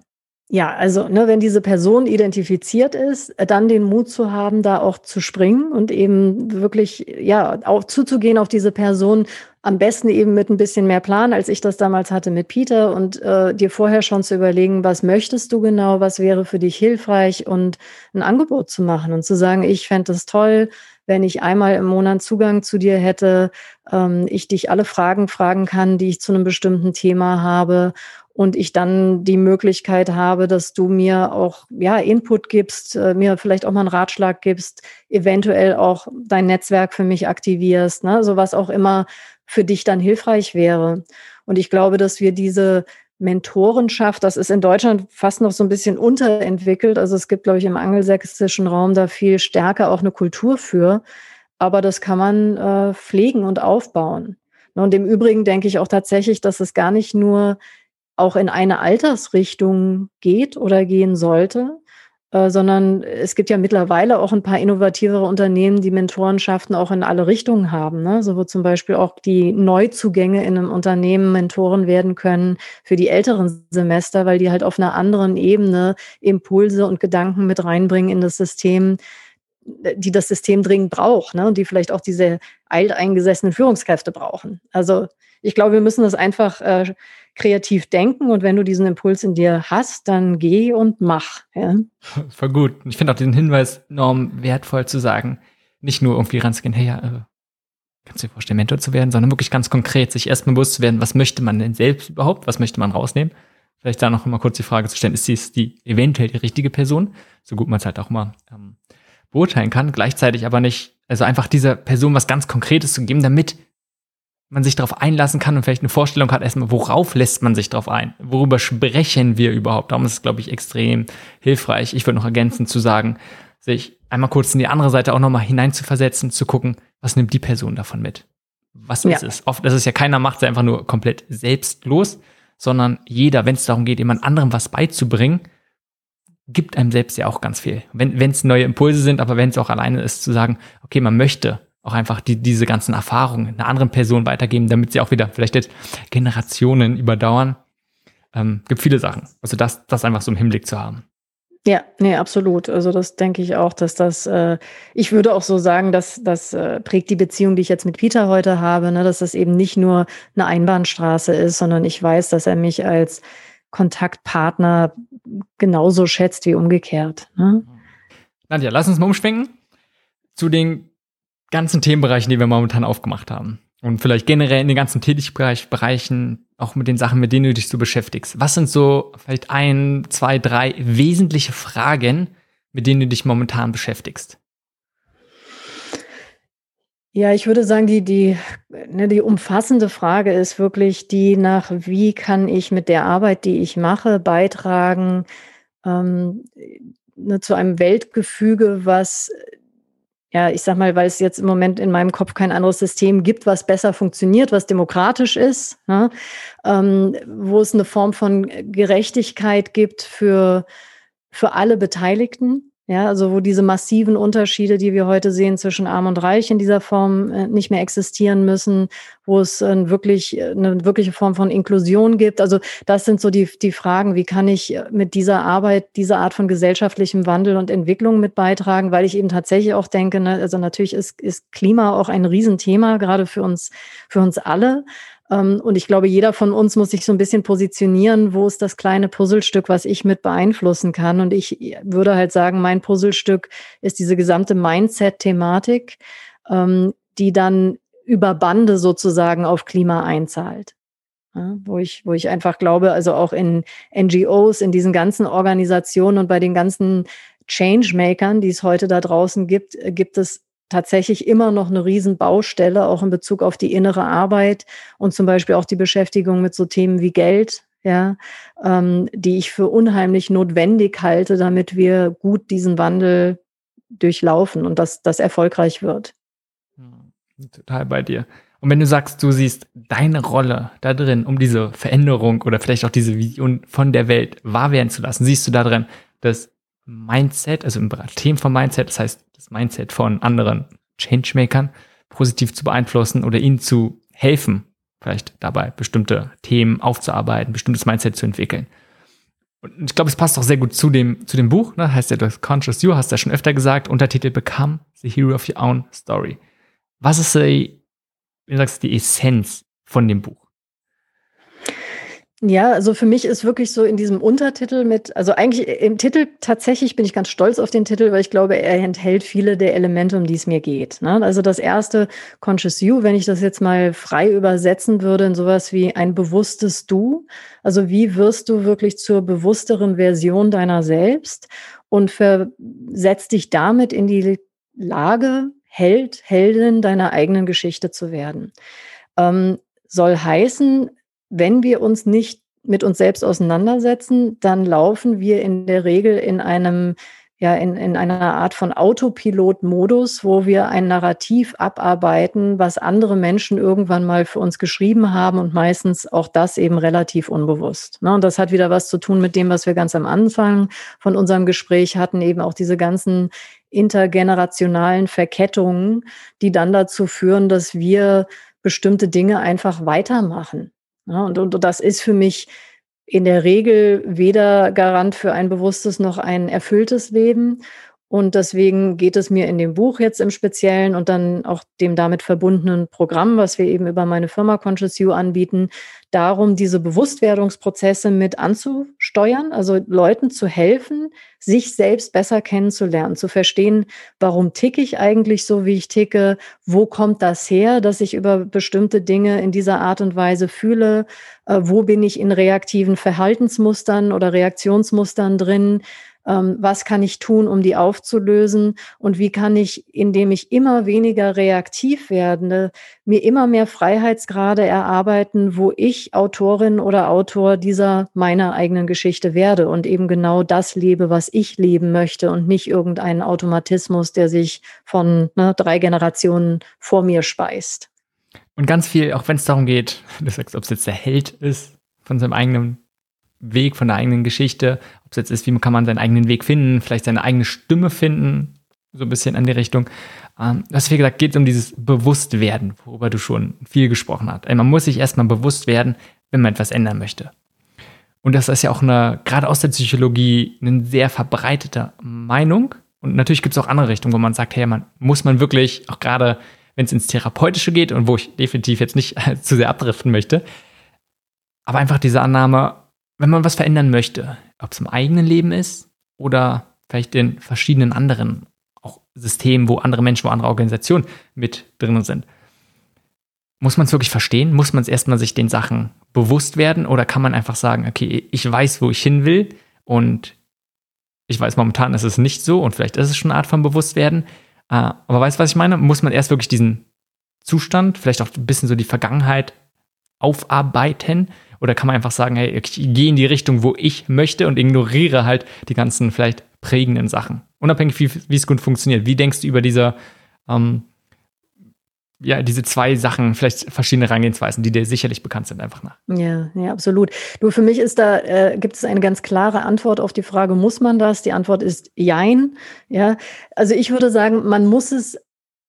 Ja, also ne, wenn diese Person identifiziert ist, dann den Mut zu haben, da auch zu springen und eben wirklich ja auch zuzugehen auf diese Person. Am besten eben mit ein bisschen mehr Plan, als ich das damals hatte mit Peter und äh, dir vorher schon zu überlegen, was möchtest du genau, was wäre für dich hilfreich und ein Angebot zu machen und zu sagen, ich fände es toll, wenn ich einmal im Monat Zugang zu dir hätte, ähm, ich dich alle Fragen fragen kann, die ich zu einem bestimmten Thema habe und ich dann die Möglichkeit habe, dass du mir auch ja Input gibst, äh, mir vielleicht auch mal einen Ratschlag gibst, eventuell auch dein Netzwerk für mich aktivierst, ne, so was auch immer für dich dann hilfreich wäre. Und ich glaube, dass wir diese Mentorenschaft, das ist in Deutschland fast noch so ein bisschen unterentwickelt. Also es gibt, glaube ich, im angelsächsischen Raum da viel stärker auch eine Kultur für. Aber das kann man äh, pflegen und aufbauen. Und im Übrigen denke ich auch tatsächlich, dass es gar nicht nur auch in eine Altersrichtung geht oder gehen sollte, äh, sondern es gibt ja mittlerweile auch ein paar innovativere Unternehmen, die Mentorenschaften auch in alle Richtungen haben. Ne? So wo zum Beispiel auch die Neuzugänge in einem Unternehmen Mentoren werden können für die älteren Semester, weil die halt auf einer anderen Ebene Impulse und Gedanken mit reinbringen in das System, die das System dringend braucht ne? und die vielleicht auch diese alteingesessenen Führungskräfte brauchen. Also ich glaube, wir müssen das einfach äh, kreativ denken und wenn du diesen Impuls in dir hast, dann geh und mach. Ja? Voll gut. Ich finde auch diesen Hinweis enorm wertvoll zu sagen, nicht nur irgendwie ranzugehen, hey, ja, äh, kannst du dir vorstellen, Mentor zu werden, sondern wirklich ganz konkret sich erstmal bewusst zu werden, was möchte man denn selbst überhaupt, was möchte man rausnehmen. Vielleicht da noch mal kurz die Frage zu stellen, ist dies die eventuell die richtige Person, so gut man es halt auch mal ähm, beurteilen kann, gleichzeitig aber nicht, also einfach dieser Person was ganz Konkretes zu geben, damit man sich darauf einlassen kann und vielleicht eine Vorstellung hat, erstmal, worauf lässt man sich darauf ein? Worüber sprechen wir überhaupt? Darum ist es, glaube ich, extrem hilfreich. Ich würde noch ergänzen zu sagen, sich einmal kurz in die andere Seite auch nochmal hineinzuversetzen, zu gucken, was nimmt die Person davon mit? Was ja. ist es? Oft, das ist ja keiner macht es einfach nur komplett selbstlos, sondern jeder, wenn es darum geht, jemand anderem was beizubringen, gibt einem selbst ja auch ganz viel. Wenn es neue Impulse sind, aber wenn es auch alleine ist, zu sagen, okay, man möchte auch einfach die, diese ganzen Erfahrungen einer anderen Person weitergeben, damit sie auch wieder vielleicht jetzt Generationen überdauern. Ähm, gibt viele Sachen. Also das, das einfach so im Hinblick zu haben. Ja, nee, absolut. Also das denke ich auch, dass das, äh, ich würde auch so sagen, dass das äh, prägt die Beziehung, die ich jetzt mit Peter heute habe, ne, dass das eben nicht nur eine Einbahnstraße ist, sondern ich weiß, dass er mich als Kontaktpartner genauso schätzt wie umgekehrt. Ne? Nadja, lass uns mal umschwenken zu den ganzen Themenbereichen, die wir momentan aufgemacht haben. Und vielleicht generell in den ganzen Tätigkeitsbereichen, auch mit den Sachen, mit denen du dich so beschäftigst. Was sind so vielleicht ein, zwei, drei wesentliche Fragen, mit denen du dich momentan beschäftigst? Ja, ich würde sagen, die, die, ne, die umfassende Frage ist wirklich die nach, wie kann ich mit der Arbeit, die ich mache, beitragen ähm, ne, zu einem Weltgefüge, was ja, ich sag mal, weil es jetzt im Moment in meinem Kopf kein anderes System gibt, was besser funktioniert, was demokratisch ist, ne? ähm, wo es eine Form von Gerechtigkeit gibt für, für alle Beteiligten. Ja, also wo diese massiven Unterschiede, die wir heute sehen zwischen Arm und Reich in dieser Form äh, nicht mehr existieren müssen, wo es äh, wirklich eine wirkliche Form von Inklusion gibt. Also das sind so die, die Fragen, wie kann ich mit dieser Arbeit, diese Art von gesellschaftlichem Wandel und Entwicklung mit beitragen, weil ich eben tatsächlich auch denke, ne, also natürlich ist, ist Klima auch ein Riesenthema, gerade für uns, für uns alle. Ähm, und ich glaube, jeder von uns muss sich so ein bisschen positionieren, wo ist das kleine Puzzlestück, was ich mit beeinflussen kann. Und ich würde halt sagen, mein Puzzlestück ist diese gesamte Mindset-Thematik, ähm, die dann über Bande sozusagen auf Klima einzahlt. Ja, wo ich, wo ich einfach glaube, also auch in NGOs, in diesen ganzen Organisationen und bei den ganzen Changemakern, die es heute da draußen gibt, gibt es tatsächlich immer noch eine Riesenbaustelle, auch in Bezug auf die innere Arbeit und zum Beispiel auch die Beschäftigung mit so Themen wie Geld, ja, ähm, die ich für unheimlich notwendig halte, damit wir gut diesen Wandel durchlaufen und dass das erfolgreich wird. Total bei dir. Und wenn du sagst, du siehst deine Rolle da drin, um diese Veränderung oder vielleicht auch diese Vision von der Welt wahr werden zu lassen, siehst du da drin das Mindset, also im Themen von Mindset, das heißt das Mindset von anderen Changemakern positiv zu beeinflussen oder ihnen zu helfen, vielleicht dabei bestimmte Themen aufzuarbeiten, bestimmtes Mindset zu entwickeln. Und ich glaube, es passt auch sehr gut zu dem, zu dem Buch, ne? heißt ja das Conscious You, hast du ja schon öfter gesagt, Untertitel Become the Hero of Your Own Story. Was ist die, wie sagst, die Essenz von dem Buch? Ja, also für mich ist wirklich so in diesem Untertitel mit, also eigentlich im Titel tatsächlich bin ich ganz stolz auf den Titel, weil ich glaube, er enthält viele der Elemente, um die es mir geht. Ne? Also das erste Conscious You, wenn ich das jetzt mal frei übersetzen würde in sowas wie ein bewusstes Du. Also wie wirst du wirklich zur bewussteren Version deiner selbst und versetzt dich damit in die Lage, Held, Heldin deiner eigenen Geschichte zu werden. Ähm, soll heißen, wenn wir uns nicht mit uns selbst auseinandersetzen, dann laufen wir in der Regel in einem ja in, in einer Art von Autopilot-Modus, wo wir ein Narrativ abarbeiten, was andere Menschen irgendwann mal für uns geschrieben haben und meistens auch das eben relativ unbewusst. Ne? Und das hat wieder was zu tun mit dem, was wir ganz am Anfang von unserem Gespräch hatten, eben auch diese ganzen intergenerationalen Verkettungen, die dann dazu führen, dass wir bestimmte Dinge einfach weitermachen. Ja, und, und, und das ist für mich in der Regel weder Garant für ein bewusstes noch ein erfülltes Leben. Und deswegen geht es mir in dem Buch jetzt im Speziellen und dann auch dem damit verbundenen Programm, was wir eben über meine Firma Conscious You anbieten, darum, diese Bewusstwerdungsprozesse mit anzusteuern, also Leuten zu helfen, sich selbst besser kennenzulernen, zu verstehen, warum ticke ich eigentlich so, wie ich ticke, wo kommt das her, dass ich über bestimmte Dinge in dieser Art und Weise fühle, äh, wo bin ich in reaktiven Verhaltensmustern oder Reaktionsmustern drin, was kann ich tun, um die aufzulösen und wie kann ich, indem ich immer weniger reaktiv werde, mir immer mehr Freiheitsgrade erarbeiten, wo ich Autorin oder Autor dieser meiner eigenen Geschichte werde und eben genau das lebe, was ich leben möchte und nicht irgendeinen Automatismus, der sich von ne, drei Generationen vor mir speist. Und ganz viel, auch wenn es darum geht, ob es jetzt der Held ist von seinem eigenen Weg, von der eigenen Geschichte, ob es jetzt ist, wie kann man seinen eigenen Weg finden, vielleicht seine eigene Stimme finden, so ein bisschen in die Richtung. Ähm, du hast wie gesagt, geht es um dieses Bewusstwerden, worüber du schon viel gesprochen hast. Man muss sich erstmal bewusst werden, wenn man etwas ändern möchte. Und das ist ja auch eine, gerade aus der Psychologie, eine sehr verbreitete Meinung. Und natürlich gibt es auch andere Richtungen, wo man sagt, hey, man muss man wirklich, auch gerade wenn es ins Therapeutische geht und wo ich definitiv jetzt nicht zu sehr abdriften möchte, aber einfach diese Annahme, wenn man was verändern möchte, ob es im eigenen Leben ist oder vielleicht in verschiedenen anderen auch Systemen, wo andere Menschen, wo andere Organisationen mit drin sind. Muss man es wirklich verstehen? Muss man es erstmal sich den Sachen bewusst werden oder kann man einfach sagen, okay, ich weiß, wo ich hin will und ich weiß momentan ist es nicht so und vielleicht ist es schon eine Art von Bewusstwerden. Äh, aber weißt du, was ich meine? Muss man erst wirklich diesen Zustand, vielleicht auch ein bisschen so die Vergangenheit aufarbeiten oder kann man einfach sagen, hey, ich gehe in die Richtung, wo ich möchte und ignoriere halt die ganzen vielleicht prägenden Sachen. Unabhängig, wie, wie es gut funktioniert. Wie denkst du über diese, ähm, ja, diese zwei Sachen, vielleicht verschiedene Herangehensweisen, die dir sicherlich bekannt sind, einfach nach. Ja, ja, absolut. Du, für mich ist da, äh, gibt es eine ganz klare Antwort auf die Frage, muss man das? Die Antwort ist Jein. Ja, also ich würde sagen, man muss es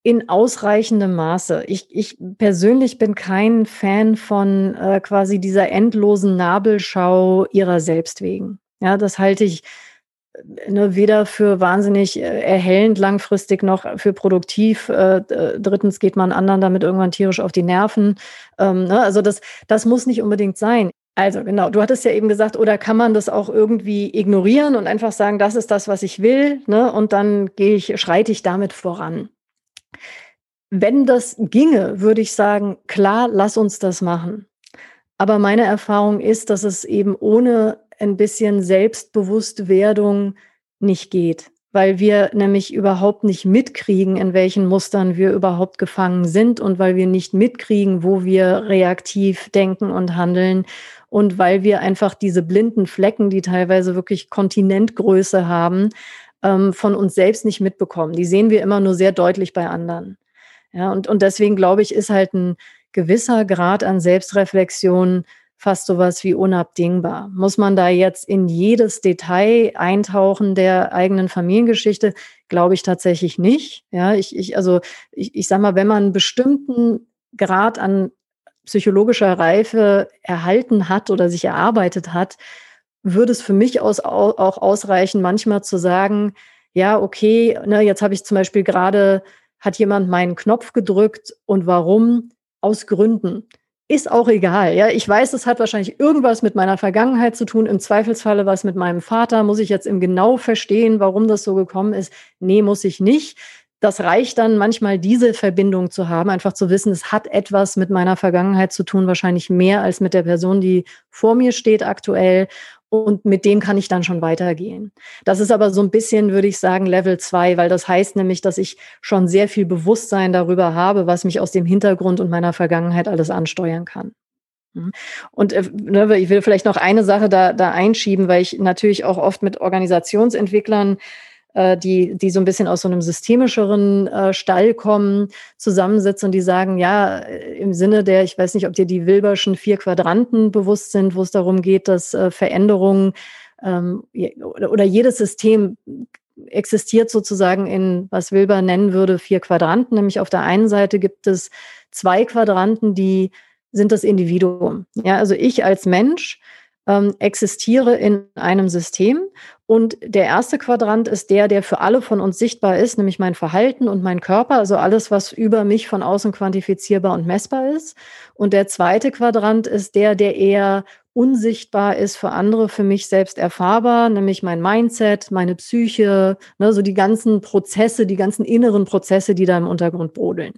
in ausreichendem Maße. Ich, ich persönlich bin kein Fan von äh, quasi dieser endlosen Nabelschau ihrer selbst wegen. Ja, das halte ich äh, ne, weder für wahnsinnig äh, erhellend langfristig noch für produktiv. Äh, drittens geht man anderen damit irgendwann tierisch auf die Nerven. Ähm, ne, also das, das muss nicht unbedingt sein. Also genau, du hattest ja eben gesagt, oder kann man das auch irgendwie ignorieren und einfach sagen, das ist das, was ich will, ne? Und dann gehe ich, schreite ich damit voran. Wenn das ginge, würde ich sagen, klar, lass uns das machen. Aber meine Erfahrung ist, dass es eben ohne ein bisschen Selbstbewusstwerdung nicht geht, weil wir nämlich überhaupt nicht mitkriegen, in welchen Mustern wir überhaupt gefangen sind und weil wir nicht mitkriegen, wo wir reaktiv denken und handeln und weil wir einfach diese blinden Flecken, die teilweise wirklich Kontinentgröße haben, ähm, von uns selbst nicht mitbekommen. Die sehen wir immer nur sehr deutlich bei anderen. Ja, und, und deswegen glaube ich, ist halt ein gewisser Grad an Selbstreflexion fast sowas wie unabdingbar. Muss man da jetzt in jedes Detail eintauchen der eigenen Familiengeschichte? Glaube ich tatsächlich nicht. Ja, ich, ich also ich, ich sag mal, wenn man einen bestimmten Grad an psychologischer Reife erhalten hat oder sich erarbeitet hat, würde es für mich aus, auch ausreichen, manchmal zu sagen, ja, okay, ne, jetzt habe ich zum Beispiel gerade, hat jemand meinen Knopf gedrückt und warum? Aus Gründen. Ist auch egal. Ja, ich weiß, es hat wahrscheinlich irgendwas mit meiner Vergangenheit zu tun. Im Zweifelsfalle was mit meinem Vater. Muss ich jetzt im genau verstehen, warum das so gekommen ist? Nee, muss ich nicht. Das reicht dann manchmal, diese Verbindung zu haben, einfach zu wissen, es hat etwas mit meiner Vergangenheit zu tun, wahrscheinlich mehr als mit der Person, die vor mir steht aktuell und mit dem kann ich dann schon weitergehen. Das ist aber so ein bisschen, würde ich sagen, Level 2, weil das heißt nämlich, dass ich schon sehr viel Bewusstsein darüber habe, was mich aus dem Hintergrund und meiner Vergangenheit alles ansteuern kann. Mhm. Und äh, ne, ich will vielleicht noch eine Sache da, da einschieben, weil ich natürlich auch oft mit Organisationsentwicklern äh, die, die so ein bisschen aus so einem systemischeren äh, Stall kommen, zusammensitzen und die sagen, ja, äh, im Sinne der, ich weiß nicht, ob dir die Wilberschen vier Quadranten bewusst sind, wo es darum geht, dass äh, Veränderungen ähm, oder, oder jedes System existiert sozusagen in, was Wilber nennen würde, vier Quadranten. Nämlich auf der einen Seite gibt es zwei Quadranten, die sind das Individuum. Ja, also ich als Mensch ähm, existiere in einem System und der erste Quadrant ist der, der für alle von uns sichtbar ist, nämlich mein Verhalten und mein Körper, also alles, was über mich von außen quantifizierbar und messbar ist. Und der zweite Quadrant ist der, der eher unsichtbar ist für andere, für mich selbst erfahrbar, nämlich mein Mindset, meine Psyche, ne, so die ganzen Prozesse, die ganzen inneren Prozesse, die da im Untergrund brodeln.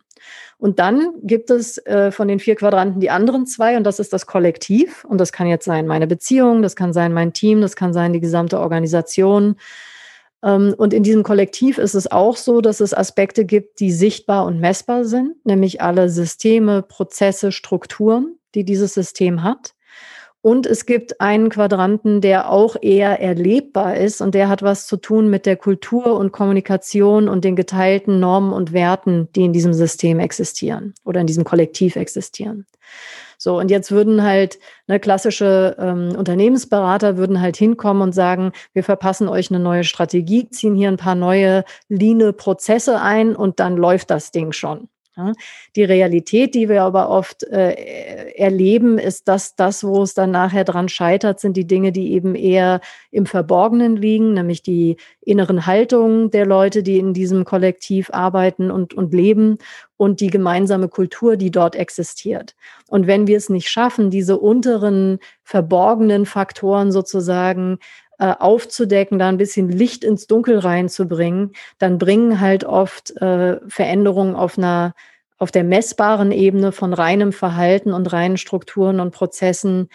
Und dann gibt es äh, von den vier Quadranten die anderen zwei und das ist das Kollektiv. Und das kann jetzt sein meine Beziehung, das kann sein mein Team, das kann sein die gesamte Organisation. Ähm, und in diesem Kollektiv ist es auch so, dass es Aspekte gibt, die sichtbar und messbar sind, nämlich alle Systeme, Prozesse, Strukturen, die dieses System hat. Und es gibt einen Quadranten, der auch eher erlebbar ist und der hat was zu tun mit der Kultur und Kommunikation und den geteilten Normen und Werten, die in diesem System existieren oder in diesem Kollektiv existieren. So, und jetzt würden halt ne, klassische ähm, Unternehmensberater würden halt hinkommen und sagen, wir verpassen euch eine neue Strategie, ziehen hier ein paar neue line Prozesse ein und dann läuft das Ding schon. Die Realität, die wir aber oft äh, erleben, ist, dass das, wo es dann nachher dran scheitert, sind die Dinge, die eben eher im Verborgenen liegen, nämlich die inneren Haltungen der Leute, die in diesem Kollektiv arbeiten und, und leben und die gemeinsame Kultur, die dort existiert. Und wenn wir es nicht schaffen, diese unteren verborgenen Faktoren sozusagen äh, aufzudecken, da ein bisschen Licht ins Dunkel reinzubringen, dann bringen halt oft äh, Veränderungen auf einer auf der messbaren Ebene von reinem Verhalten und reinen Strukturen und Prozessen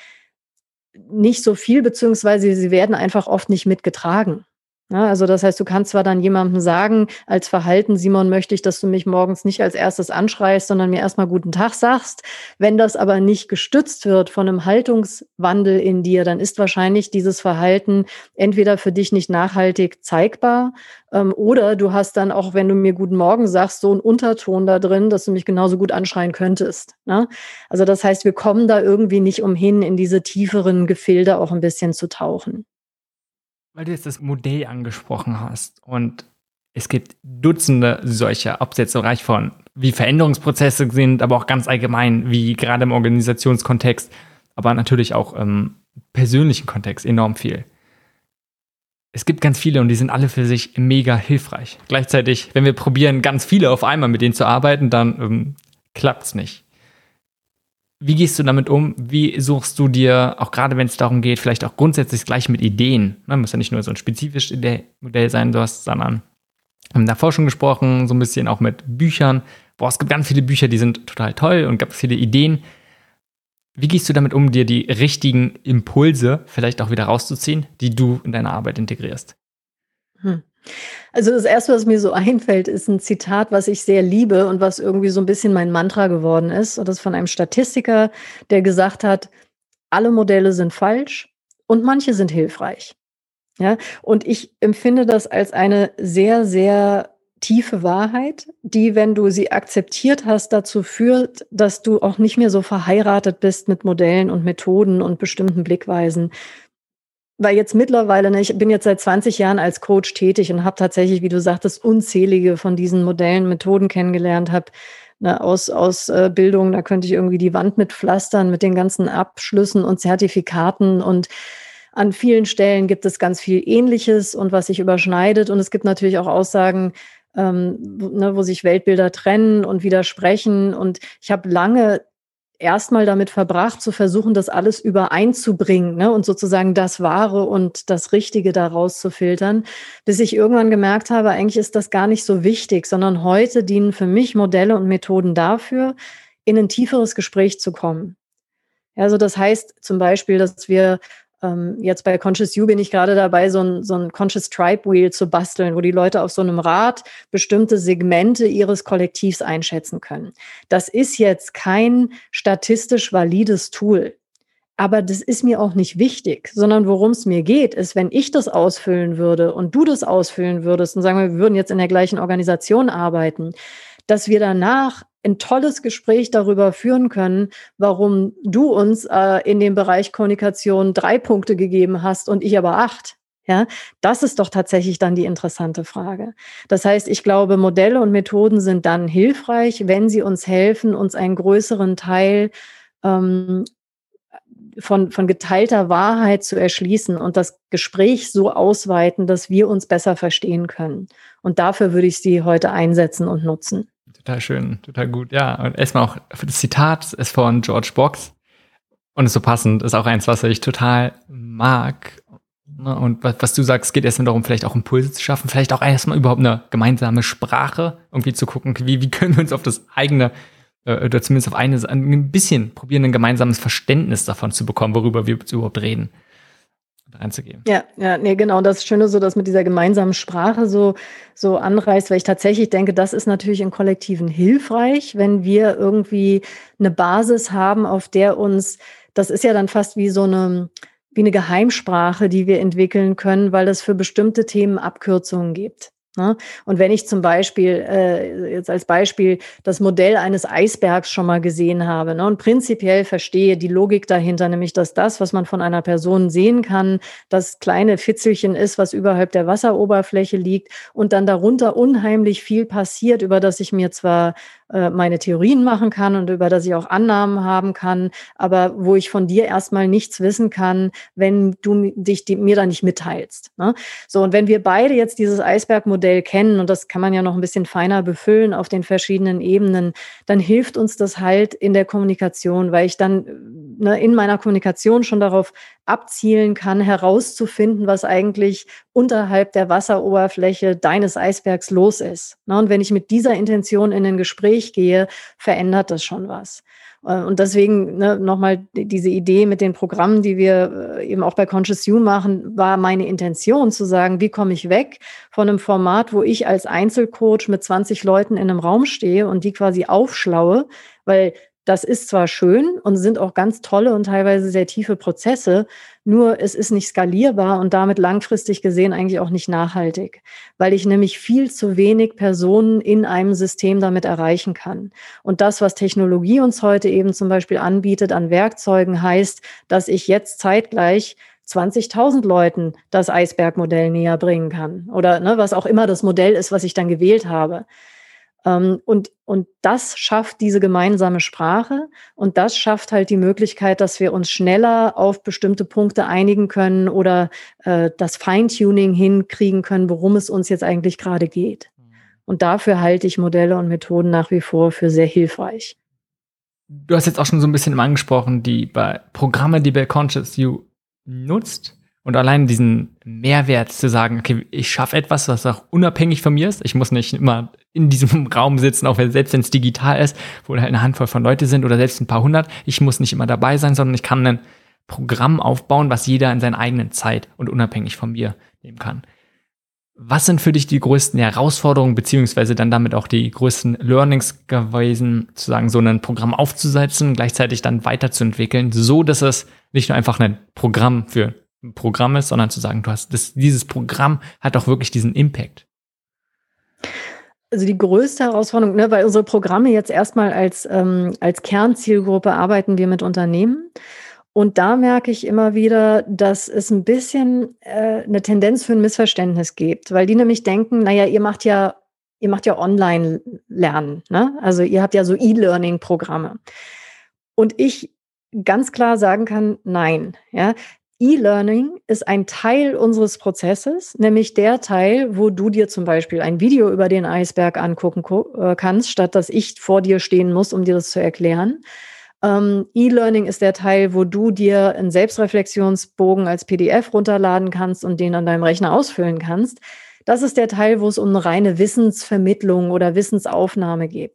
nicht so viel, beziehungsweise sie werden einfach oft nicht mitgetragen. Ja, also das heißt, du kannst zwar dann jemandem sagen, als Verhalten, Simon, möchte ich, dass du mich morgens nicht als erstes anschreist, sondern mir erstmal guten Tag sagst. Wenn das aber nicht gestützt wird von einem Haltungswandel in dir, dann ist wahrscheinlich dieses Verhalten entweder für dich nicht nachhaltig zeigbar ähm, oder du hast dann auch, wenn du mir guten Morgen sagst, so einen Unterton da drin, dass du mich genauso gut anschreien könntest. Ne? Also das heißt, wir kommen da irgendwie nicht umhin, in diese tieferen Gefilde auch ein bisschen zu tauchen weil du jetzt das Modell angesprochen hast und es gibt Dutzende solcher, ob es jetzt so reich von wie Veränderungsprozesse sind, aber auch ganz allgemein, wie gerade im Organisationskontext, aber natürlich auch im persönlichen Kontext enorm viel. Es gibt ganz viele und die sind alle für sich mega hilfreich. Gleichzeitig, wenn wir probieren, ganz viele auf einmal mit denen zu arbeiten, dann ähm, klappt es nicht. Wie gehst du damit um? Wie suchst du dir, auch gerade wenn es darum geht, vielleicht auch grundsätzlich gleich mit Ideen, ne, muss ja nicht nur so ein spezifisches Modell sein, du hast, sondern wir haben davor schon gesprochen, so ein bisschen auch mit Büchern. Boah, es gibt ganz viele Bücher, die sind total toll und ganz viele Ideen. Wie gehst du damit um, dir die richtigen Impulse vielleicht auch wieder rauszuziehen, die du in deine Arbeit integrierst? Hm. Also das Erste, was mir so einfällt, ist ein Zitat, was ich sehr liebe und was irgendwie so ein bisschen mein Mantra geworden ist. Und das ist von einem Statistiker, der gesagt hat, alle Modelle sind falsch und manche sind hilfreich. Ja, und ich empfinde das als eine sehr, sehr tiefe Wahrheit, die, wenn du sie akzeptiert hast, dazu führt, dass du auch nicht mehr so verheiratet bist mit Modellen und Methoden und bestimmten Blickweisen, weil jetzt mittlerweile, ne, ich bin jetzt seit 20 Jahren als Coach tätig und habe tatsächlich, wie du sagtest, unzählige von diesen Modellen, Methoden kennengelernt, habe ne, aus, aus äh, Bildung, da könnte ich irgendwie die Wand mit pflastern, mit den ganzen Abschlüssen und Zertifikaten und an vielen Stellen gibt es ganz viel Ähnliches und was sich überschneidet. Und es gibt natürlich auch Aussagen, ähm, ne, wo sich Weltbilder trennen und widersprechen. Und ich habe lange erstmal damit verbracht, zu versuchen, das alles übereinzubringen ne, und sozusagen das Wahre und das Richtige daraus zu filtern, bis ich irgendwann gemerkt habe, eigentlich ist das gar nicht so wichtig, sondern heute dienen für mich Modelle und Methoden dafür, in ein tieferes Gespräch zu kommen. Also das heißt zum Beispiel, dass wir jetzt bei Conscious You bin ich gerade dabei, so ein, so ein Conscious Tribe Wheel zu basteln, wo die Leute auf so einem Rad bestimmte Segmente ihres Kollektivs einschätzen können. Das ist jetzt kein statistisch valides Tool. Aber das ist mir auch nicht wichtig, sondern worum es mir geht, ist, wenn ich das ausfüllen würde und du das ausfüllen würdest und sagen wir, wir würden jetzt in der gleichen Organisation arbeiten, dass wir danach ein tolles Gespräch darüber führen können, warum du uns äh, in dem Bereich Kommunikation drei Punkte gegeben hast und ich aber acht. Ja, das ist doch tatsächlich dann die interessante Frage. Das heißt, ich glaube, Modelle und Methoden sind dann hilfreich, wenn sie uns helfen, uns einen größeren Teil ähm, von, von geteilter Wahrheit zu erschließen und das Gespräch so ausweiten, dass wir uns besser verstehen können. Und dafür würde ich sie heute einsetzen und nutzen. Total schön, total gut. Ja, und erstmal auch für das Zitat ist von George Box und ist so passend, ist auch eins, was ich total mag. Ne, und was, was du sagst, geht erstmal darum, vielleicht auch Impulse zu schaffen, vielleicht auch erstmal überhaupt eine gemeinsame Sprache irgendwie zu gucken, wie, wie können wir uns auf das eigene äh, oder zumindest auf eine, ein bisschen probieren, ein gemeinsames Verständnis davon zu bekommen, worüber wir überhaupt reden reinzugeben. Ja, ja, nee, genau. Das Schöne so, dass mit dieser gemeinsamen Sprache so, so anreißt, weil ich tatsächlich denke, das ist natürlich in Kollektiven hilfreich, wenn wir irgendwie eine Basis haben, auf der uns, das ist ja dann fast wie so eine, wie eine Geheimsprache, die wir entwickeln können, weil es für bestimmte Themen Abkürzungen gibt. Ne? Und wenn ich zum Beispiel, äh, jetzt als Beispiel, das Modell eines Eisbergs schon mal gesehen habe ne, und prinzipiell verstehe die Logik dahinter, nämlich dass das, was man von einer Person sehen kann, das kleine Fitzelchen ist, was überhalb der Wasseroberfläche liegt und dann darunter unheimlich viel passiert, über das ich mir zwar äh, meine Theorien machen kann und über das ich auch Annahmen haben kann, aber wo ich von dir erstmal nichts wissen kann, wenn du dich die, mir da nicht mitteilst. Ne? So, und wenn wir beide jetzt dieses Eisbergmodell kennen, und das kann man ja noch ein bisschen feiner befüllen auf den verschiedenen Ebenen, dann hilft uns das halt in der Kommunikation, weil ich dann ne, in meiner Kommunikation schon darauf abzielen kann, herauszufinden, was eigentlich unterhalb der Wasseroberfläche deines Eisbergs los ist. Ne, und wenn ich mit dieser Intention in ein Gespräch gehe, verändert das schon was. Äh, und deswegen ne, nochmal diese Idee mit den Programmen, die wir äh, eben auch bei Conscious You machen, war meine Intention zu sagen, wie komme ich weg von einem Format, wo ich als Einzelcoach mit 20 Leuten in einem Raum stehe und die quasi aufschlaue, weil das ist zwar schön und sind auch ganz tolle und teilweise sehr tiefe Prozesse, nur es ist nicht skalierbar und damit langfristig gesehen eigentlich auch nicht nachhaltig, weil ich nämlich viel zu wenig Personen in einem System damit erreichen kann. Und das, was Technologie uns heute eben zum Beispiel anbietet an Werkzeugen, heißt, dass ich jetzt zeitgleich 20.000 Leuten das Eisbergmodell näher bringen kann oder ne, was auch immer das Modell ist, was ich dann gewählt habe. Ähm, und, und das schafft diese gemeinsame Sprache und das schafft halt die Möglichkeit, dass wir uns schneller auf bestimmte Punkte einigen können oder äh, das Feintuning hinkriegen können, worum es uns jetzt eigentlich gerade geht. Mhm. Und dafür halte ich Modelle und Methoden nach wie vor für sehr hilfreich. Du hast jetzt auch schon so ein bisschen angesprochen, die bei Programme, die bei Conscious You nutzt. Und allein diesen Mehrwert zu sagen, okay, ich schaffe etwas, was auch unabhängig von mir ist. Ich muss nicht immer in diesem Raum sitzen, auch wenn, selbst wenn es digital ist, wo halt eine Handvoll von Leute sind oder selbst ein paar hundert. Ich muss nicht immer dabei sein, sondern ich kann ein Programm aufbauen, was jeder in seiner eigenen Zeit und unabhängig von mir nehmen kann. Was sind für dich die größten Herausforderungen, beziehungsweise dann damit auch die größten Learnings gewesen, zu sagen, so ein Programm aufzusetzen, gleichzeitig dann weiterzuentwickeln, so dass es nicht nur einfach ein Programm für Programm ist, sondern zu sagen, du hast das, dieses Programm hat auch wirklich diesen Impact. Also die größte Herausforderung, ne, weil unsere Programme jetzt erstmal als, ähm, als Kernzielgruppe arbeiten wir mit Unternehmen. Und da merke ich immer wieder, dass es ein bisschen äh, eine Tendenz für ein Missverständnis gibt, weil die nämlich denken, naja, ihr macht ja, ihr macht ja Online-Lernen, ne? Also ihr habt ja so E-Learning-Programme. Und ich ganz klar sagen kann, nein, ja. E-Learning ist ein Teil unseres Prozesses, nämlich der Teil, wo du dir zum Beispiel ein Video über den Eisberg angucken äh, kannst, statt dass ich vor dir stehen muss, um dir das zu erklären. Ähm, E-Learning ist der Teil, wo du dir einen Selbstreflexionsbogen als PDF runterladen kannst und den an deinem Rechner ausfüllen kannst. Das ist der Teil, wo es um eine reine Wissensvermittlung oder Wissensaufnahme geht.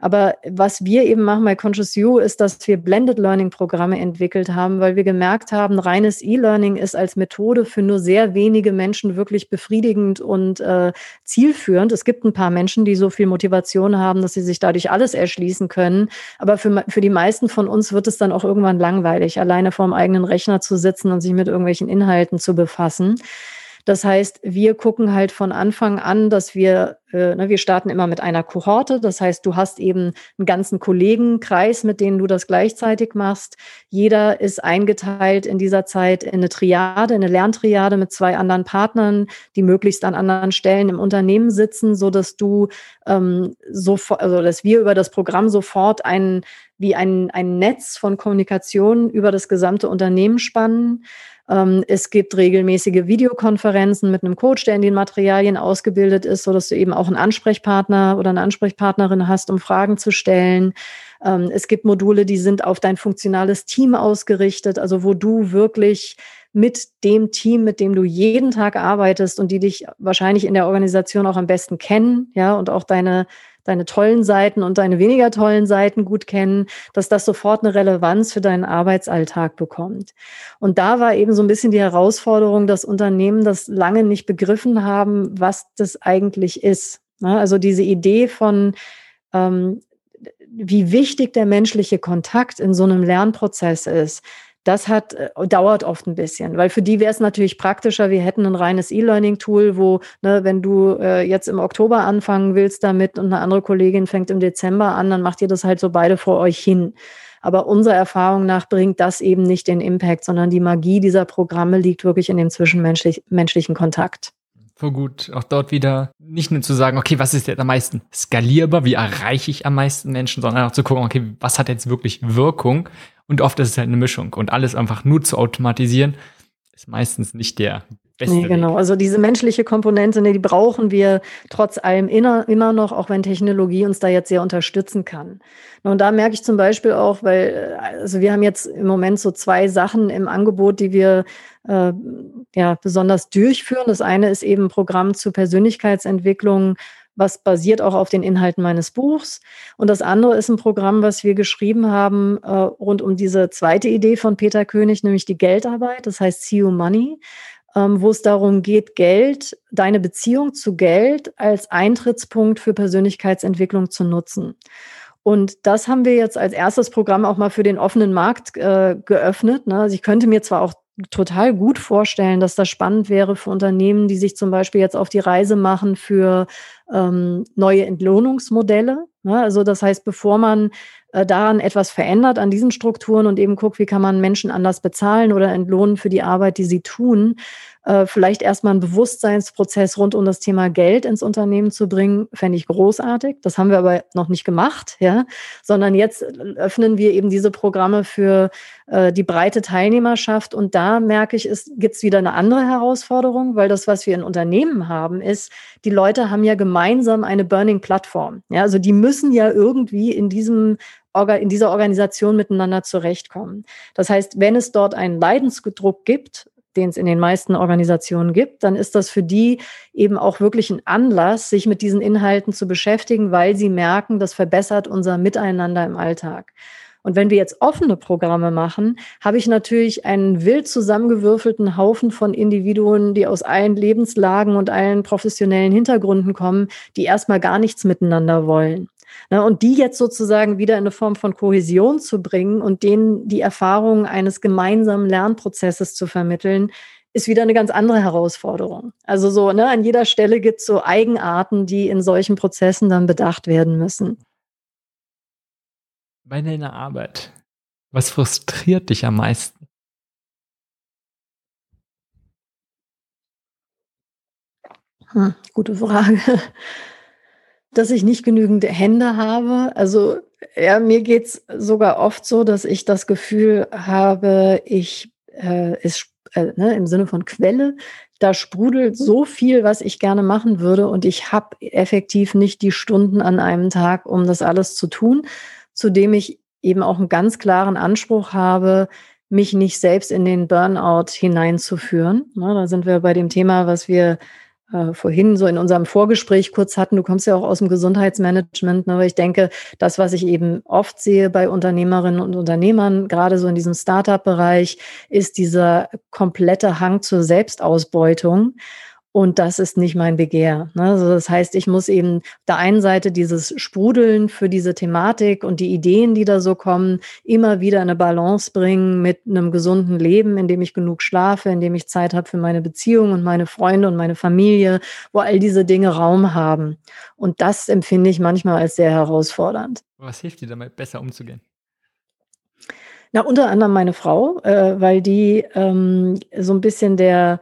Aber was wir eben machen bei Conscious You ist, dass wir Blended Learning Programme entwickelt haben, weil wir gemerkt haben, reines E-Learning ist als Methode für nur sehr wenige Menschen wirklich befriedigend und äh, zielführend. Es gibt ein paar Menschen, die so viel Motivation haben, dass sie sich dadurch alles erschließen können. Aber für, für die meisten von uns wird es dann auch irgendwann langweilig, alleine vorm eigenen Rechner zu sitzen und sich mit irgendwelchen Inhalten zu befassen. Das heißt, wir gucken halt von Anfang an, dass wir, äh, ne, wir starten immer mit einer Kohorte. Das heißt, du hast eben einen ganzen Kollegenkreis, mit denen du das gleichzeitig machst. Jeder ist eingeteilt in dieser Zeit in eine Triade, eine Lerntriade mit zwei anderen Partnern, die möglichst an anderen Stellen im Unternehmen sitzen, so dass du ähm, sofort, also dass wir über das Programm sofort ein wie ein, ein Netz von Kommunikation über das gesamte Unternehmen spannen. Ähm, es gibt regelmäßige Videokonferenzen mit einem Coach, der in den Materialien ausgebildet ist, so dass du eben auch einen Ansprechpartner oder eine Ansprechpartnerin hast, um Fragen zu stellen. Ähm, es gibt Module, die sind auf dein funktionales Team ausgerichtet, also wo du wirklich mit dem Team, mit dem du jeden Tag arbeitest und die dich wahrscheinlich in der Organisation auch am besten kennen, ja, und auch deine deine tollen Seiten und deine weniger tollen Seiten gut kennen, dass das sofort eine Relevanz für deinen Arbeitsalltag bekommt. Und da war eben so ein bisschen die Herausforderung, dass Unternehmen das lange nicht begriffen haben, was das eigentlich ist. Also diese Idee von, ähm, wie wichtig der menschliche Kontakt in so einem Lernprozess ist, das hat, äh, dauert oft ein bisschen, weil für die wäre es natürlich praktischer, wir hätten ein reines E-Learning-Tool, wo, ne, wenn du äh, jetzt im Oktober anfangen willst damit und eine andere Kollegin fängt im Dezember an, dann macht ihr das halt so beide vor euch hin. Aber unserer Erfahrung nach bringt das eben nicht den Impact, sondern die Magie dieser Programme liegt wirklich in dem zwischenmenschlichen Kontakt. Voll gut. Auch dort wieder nicht nur zu sagen, okay, was ist jetzt am meisten skalierbar, wie erreiche ich am meisten Menschen, sondern auch zu gucken, okay, was hat jetzt wirklich Wirkung und oft ist es halt eine Mischung. Und alles einfach nur zu automatisieren, ist meistens nicht der beste nee, genau. Weg. Also diese menschliche Komponente, die brauchen wir trotz allem immer noch, auch wenn Technologie uns da jetzt sehr unterstützen kann. Und da merke ich zum Beispiel auch, weil, also wir haben jetzt im Moment so zwei Sachen im Angebot, die wir äh, ja besonders durchführen. Das eine ist eben ein Programm zur Persönlichkeitsentwicklung was basiert auch auf den Inhalten meines Buchs. Und das andere ist ein Programm, was wir geschrieben haben äh, rund um diese zweite Idee von Peter König, nämlich die Geldarbeit. Das heißt See You Money, ähm, wo es darum geht, Geld, deine Beziehung zu Geld als Eintrittspunkt für Persönlichkeitsentwicklung zu nutzen. Und das haben wir jetzt als erstes Programm auch mal für den offenen Markt äh, geöffnet. Ne? Also ich könnte mir zwar auch total gut vorstellen, dass das spannend wäre für Unternehmen, die sich zum Beispiel jetzt auf die Reise machen für ähm, neue Entlohnungsmodelle. Ne? Also das heißt, bevor man äh, daran etwas verändert an diesen Strukturen und eben guckt, wie kann man Menschen anders bezahlen oder entlohnen für die Arbeit, die sie tun, äh, vielleicht erstmal einen Bewusstseinsprozess rund um das Thema Geld ins Unternehmen zu bringen, fände ich großartig. Das haben wir aber noch nicht gemacht, ja, sondern jetzt öffnen wir eben diese Programme für äh, die breite Teilnehmerschaft und da merke ich, es gibt wieder eine andere Herausforderung, weil das, was wir in Unternehmen haben, ist, die Leute haben ja gemeinsam eine Burning-Plattform. Ja, also die müssen ja irgendwie in diesem in dieser Organisation miteinander zurechtkommen. Das heißt, wenn es dort einen Leidensdruck gibt, den es in den meisten Organisationen gibt, dann ist das für die eben auch wirklich ein Anlass, sich mit diesen Inhalten zu beschäftigen, weil sie merken, das verbessert unser Miteinander im Alltag. Und wenn wir jetzt offene Programme machen, habe ich natürlich einen wild zusammengewürfelten Haufen von Individuen, die aus allen Lebenslagen und allen professionellen Hintergründen kommen, die erstmal gar nichts miteinander wollen. Ne, und die jetzt sozusagen wieder in eine Form von Kohäsion zu bringen und denen die Erfahrung eines gemeinsamen Lernprozesses zu vermitteln, ist wieder eine ganz andere Herausforderung. Also so, ne, an jeder Stelle gibt es so Eigenarten, die in solchen Prozessen dann bedacht werden müssen. Bei deiner Arbeit, was frustriert dich am meisten? Hm, gute Frage dass ich nicht genügend Hände habe. Also ja, mir geht's sogar oft so, dass ich das Gefühl habe, ich äh, ist äh, ne, im Sinne von Quelle, da sprudelt so viel, was ich gerne machen würde und ich habe effektiv nicht die Stunden an einem Tag, um das alles zu tun, zudem ich eben auch einen ganz klaren Anspruch habe, mich nicht selbst in den Burnout hineinzuführen. Ne, da sind wir bei dem Thema, was wir äh, vorhin so in unserem Vorgespräch kurz hatten, du kommst ja auch aus dem Gesundheitsmanagement, ne, aber ich denke, das, was ich eben oft sehe bei Unternehmerinnen und Unternehmern, gerade so in diesem Startup-Bereich, ist dieser komplette Hang zur Selbstausbeutung. Und das ist nicht mein Begehr. Ne? Also das heißt, ich muss eben auf der einen Seite dieses Sprudeln für diese Thematik und die Ideen, die da so kommen, immer wieder eine Balance bringen mit einem gesunden Leben, in dem ich genug schlafe, in dem ich Zeit habe für meine Beziehung und meine Freunde und meine Familie, wo all diese Dinge Raum haben. Und das empfinde ich manchmal als sehr herausfordernd. Was hilft dir damit, besser umzugehen? Na, unter anderem meine Frau, äh, weil die ähm, so ein bisschen der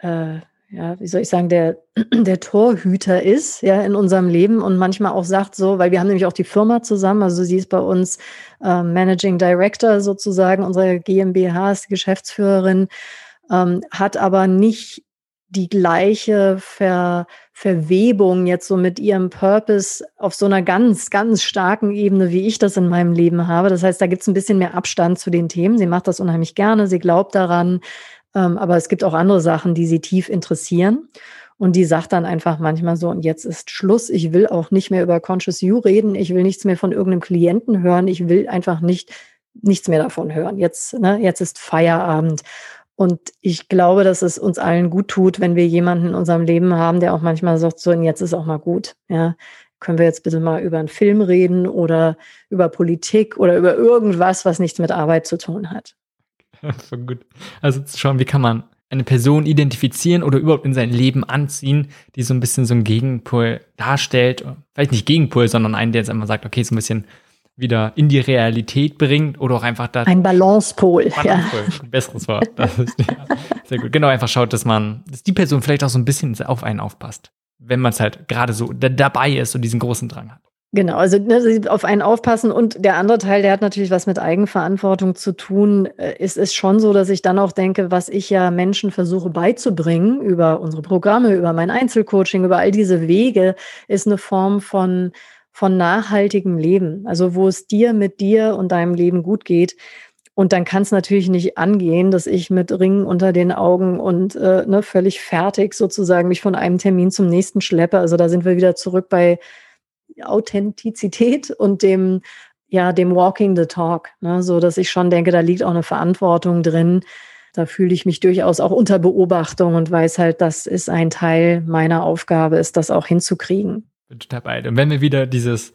äh, ja, wie soll ich sagen, der, der Torhüter ist, ja, in unserem Leben und manchmal auch sagt so, weil wir haben nämlich auch die Firma zusammen, also sie ist bei uns äh, Managing Director sozusagen, unsere GmbH ist Geschäftsführerin, ähm, hat aber nicht die gleiche Ver, Verwebung jetzt so mit ihrem Purpose auf so einer ganz, ganz starken Ebene, wie ich das in meinem Leben habe. Das heißt, da gibt es ein bisschen mehr Abstand zu den Themen. Sie macht das unheimlich gerne, sie glaubt daran, aber es gibt auch andere Sachen, die sie tief interessieren. Und die sagt dann einfach manchmal so, und jetzt ist Schluss, ich will auch nicht mehr über Conscious You reden, ich will nichts mehr von irgendeinem Klienten hören, ich will einfach nicht nichts mehr davon hören. Jetzt, ne, jetzt ist Feierabend. Und ich glaube, dass es uns allen gut tut, wenn wir jemanden in unserem Leben haben, der auch manchmal sagt, so, und jetzt ist auch mal gut. Ja, können wir jetzt bitte mal über einen Film reden oder über Politik oder über irgendwas, was nichts mit Arbeit zu tun hat. Voll gut. Also zu schauen, wie kann man eine Person identifizieren oder überhaupt in sein Leben anziehen, die so ein bisschen so ein Gegenpol darstellt. Vielleicht nicht Gegenpol, sondern einen, der jetzt einmal sagt, okay, so ein bisschen wieder in die Realität bringt oder auch einfach da. Ein Balancepol. Balancepol, ja. besseres Wort. Das ist, ja, sehr gut. Genau, einfach schaut, dass man, dass die Person vielleicht auch so ein bisschen auf einen aufpasst. Wenn man es halt gerade so dabei ist und diesen großen Drang hat. Genau, also ne, auf einen aufpassen und der andere Teil, der hat natürlich was mit Eigenverantwortung zu tun. Äh, es ist schon so, dass ich dann auch denke, was ich ja Menschen versuche beizubringen über unsere Programme, über mein Einzelcoaching, über all diese Wege, ist eine Form von, von nachhaltigem Leben. Also wo es dir mit dir und deinem Leben gut geht. Und dann kann es natürlich nicht angehen, dass ich mit Ringen unter den Augen und äh, ne, völlig fertig sozusagen mich von einem Termin zum nächsten schleppe. Also da sind wir wieder zurück bei Authentizität und dem, ja, dem Walking the Talk. Ne? So dass ich schon denke, da liegt auch eine Verantwortung drin. Da fühle ich mich durchaus auch unter Beobachtung und weiß halt, das ist ein Teil meiner Aufgabe, ist das auch hinzukriegen. Bin. Und wenn wir wieder dieses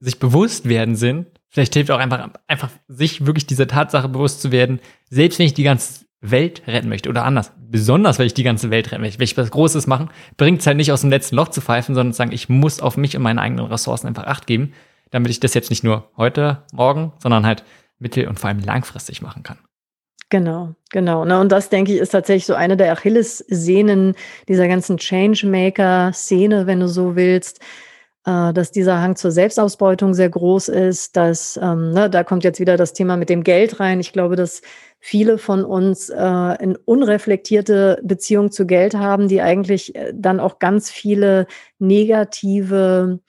sich bewusst werden sind, vielleicht hilft auch einfach, einfach sich wirklich dieser Tatsache bewusst zu werden, selbst wenn ich die ganze Welt retten möchte oder anders, besonders weil ich die ganze Welt retten möchte, wenn ich was Großes machen, bringt es halt nicht aus dem letzten Loch zu pfeifen, sondern zu sagen, ich muss auf mich und meine eigenen Ressourcen einfach Acht geben, damit ich das jetzt nicht nur heute, morgen, sondern halt mittel- und vor allem langfristig machen kann. Genau, genau. Und das, denke ich, ist tatsächlich so eine der Achillessehnen dieser ganzen Changemaker-Szene, wenn du so willst, dass dieser Hang zur Selbstausbeutung sehr groß ist, dass, ähm, ne, da kommt jetzt wieder das Thema mit dem Geld rein. Ich glaube, dass viele von uns äh, eine unreflektierte Beziehung zu Geld haben, die eigentlich äh, dann auch ganz viele negative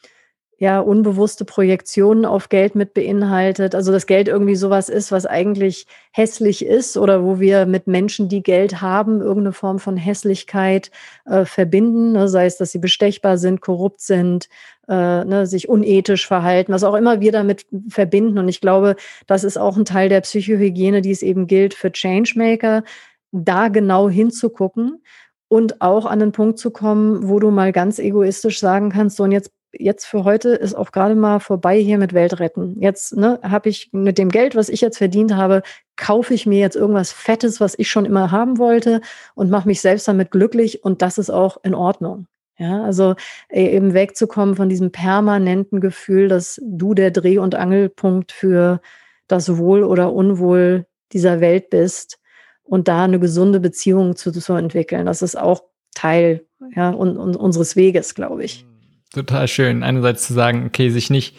ja, unbewusste Projektionen auf Geld mit beinhaltet. Also dass Geld irgendwie sowas ist, was eigentlich hässlich ist oder wo wir mit Menschen, die Geld haben, irgendeine Form von Hässlichkeit äh, verbinden, ne? sei es, dass sie bestechbar sind, korrupt sind, äh, ne, sich unethisch verhalten, was auch immer wir damit verbinden. Und ich glaube, das ist auch ein Teil der Psychohygiene, die es eben gilt für Changemaker, da genau hinzugucken und auch an den Punkt zu kommen, wo du mal ganz egoistisch sagen kannst, so und jetzt jetzt für heute ist auch gerade mal vorbei hier mit Weltretten. Jetzt ne, habe ich mit dem Geld, was ich jetzt verdient habe, kaufe ich mir jetzt irgendwas Fettes, was ich schon immer haben wollte und mache mich selbst damit glücklich und das ist auch in Ordnung. Ja, also äh, eben wegzukommen von diesem permanenten Gefühl, dass du der Dreh- und Angelpunkt für das Wohl oder Unwohl dieser Welt bist und da eine gesunde Beziehung zu, zu entwickeln. Das ist auch Teil ja, un, un, unseres Weges, glaube ich total schön. Einerseits zu sagen, okay, sich nicht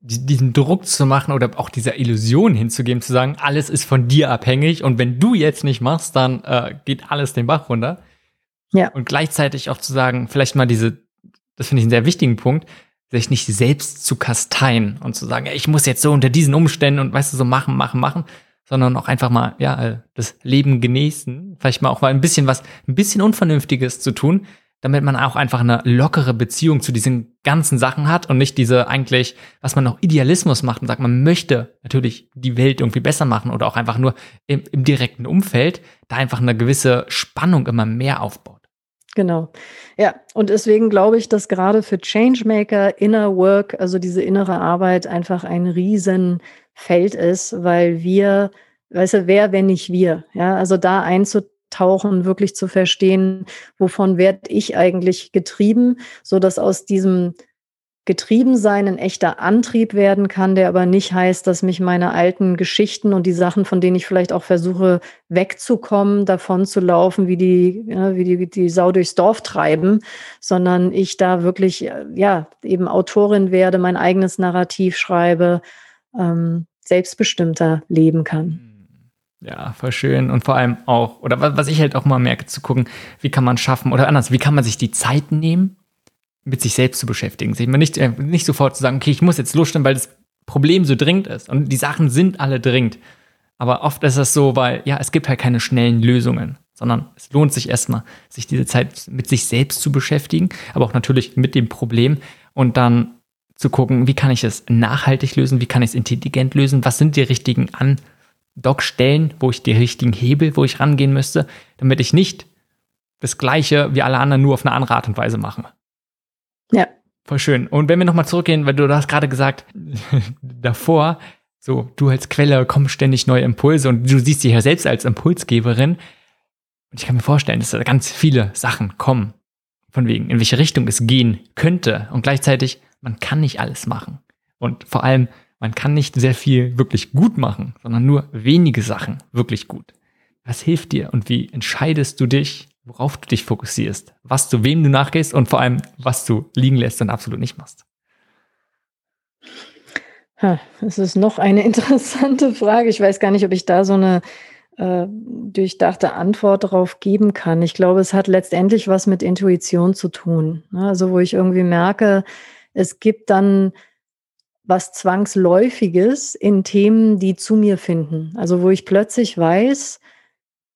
diesen Druck zu machen oder auch dieser Illusion hinzugeben, zu sagen, alles ist von dir abhängig und wenn du jetzt nicht machst, dann äh, geht alles den Bach runter. Ja. Und gleichzeitig auch zu sagen, vielleicht mal diese, das finde ich einen sehr wichtigen Punkt, sich nicht selbst zu kasteien und zu sagen, ey, ich muss jetzt so unter diesen Umständen und weißt du, so machen, machen, machen, sondern auch einfach mal, ja, das Leben genießen, vielleicht mal auch mal ein bisschen was, ein bisschen Unvernünftiges zu tun, damit man auch einfach eine lockere Beziehung zu diesen ganzen Sachen hat und nicht diese eigentlich, was man noch Idealismus macht und sagt, man möchte natürlich die Welt irgendwie besser machen oder auch einfach nur im, im direkten Umfeld, da einfach eine gewisse Spannung immer mehr aufbaut. Genau. Ja, und deswegen glaube ich, dass gerade für Changemaker Inner Work, also diese innere Arbeit, einfach ein Riesenfeld ist, weil wir, weißt du, wer, wenn nicht wir? Ja, also da einzutauchen, wirklich zu verstehen, wovon werde ich eigentlich getrieben, so dass aus diesem getrieben sein ein echter Antrieb werden kann, der aber nicht heißt, dass mich meine alten Geschichten und die Sachen, von denen ich vielleicht auch versuche wegzukommen, davon zu laufen, wie die, ja, wie die, die Sau durchs Dorf treiben, sondern ich da wirklich, ja, eben Autorin werde, mein eigenes Narrativ schreibe, ähm, selbstbestimmter leben kann. Ja, voll schön. Und vor allem auch, oder was ich halt auch mal merke, zu gucken, wie kann man schaffen, oder anders, wie kann man sich die Zeit nehmen, mit sich selbst zu beschäftigen. Sich nicht, äh, nicht sofort zu sagen, okay, ich muss jetzt losstellen, weil das Problem so dringend ist. Und die Sachen sind alle dringend. Aber oft ist es so, weil, ja, es gibt halt keine schnellen Lösungen, sondern es lohnt sich erstmal, sich diese Zeit mit sich selbst zu beschäftigen, aber auch natürlich mit dem Problem und dann zu gucken, wie kann ich es nachhaltig lösen, wie kann ich es intelligent lösen, was sind die richtigen Andockstellen, wo ich die richtigen Hebel, wo ich rangehen müsste, damit ich nicht das Gleiche wie alle anderen nur auf eine andere Art und Weise mache. Ja. Voll schön. Und wenn wir nochmal zurückgehen, weil du, du hast gerade gesagt, davor, so, du als Quelle kommst ständig neue Impulse und du siehst dich ja selbst als Impulsgeberin. Und ich kann mir vorstellen, dass da ganz viele Sachen kommen. Von wegen, in welche Richtung es gehen könnte. Und gleichzeitig, man kann nicht alles machen. Und vor allem, man kann nicht sehr viel wirklich gut machen, sondern nur wenige Sachen wirklich gut. Was hilft dir und wie entscheidest du dich, worauf du dich fokussierst, was du wem du nachgehst und vor allem, was du liegen lässt und absolut nicht machst. Es ist noch eine interessante Frage. Ich weiß gar nicht, ob ich da so eine äh, durchdachte Antwort darauf geben kann. Ich glaube, es hat letztendlich was mit Intuition zu tun. Ne? Also wo ich irgendwie merke, es gibt dann was Zwangsläufiges in Themen, die zu mir finden. Also wo ich plötzlich weiß,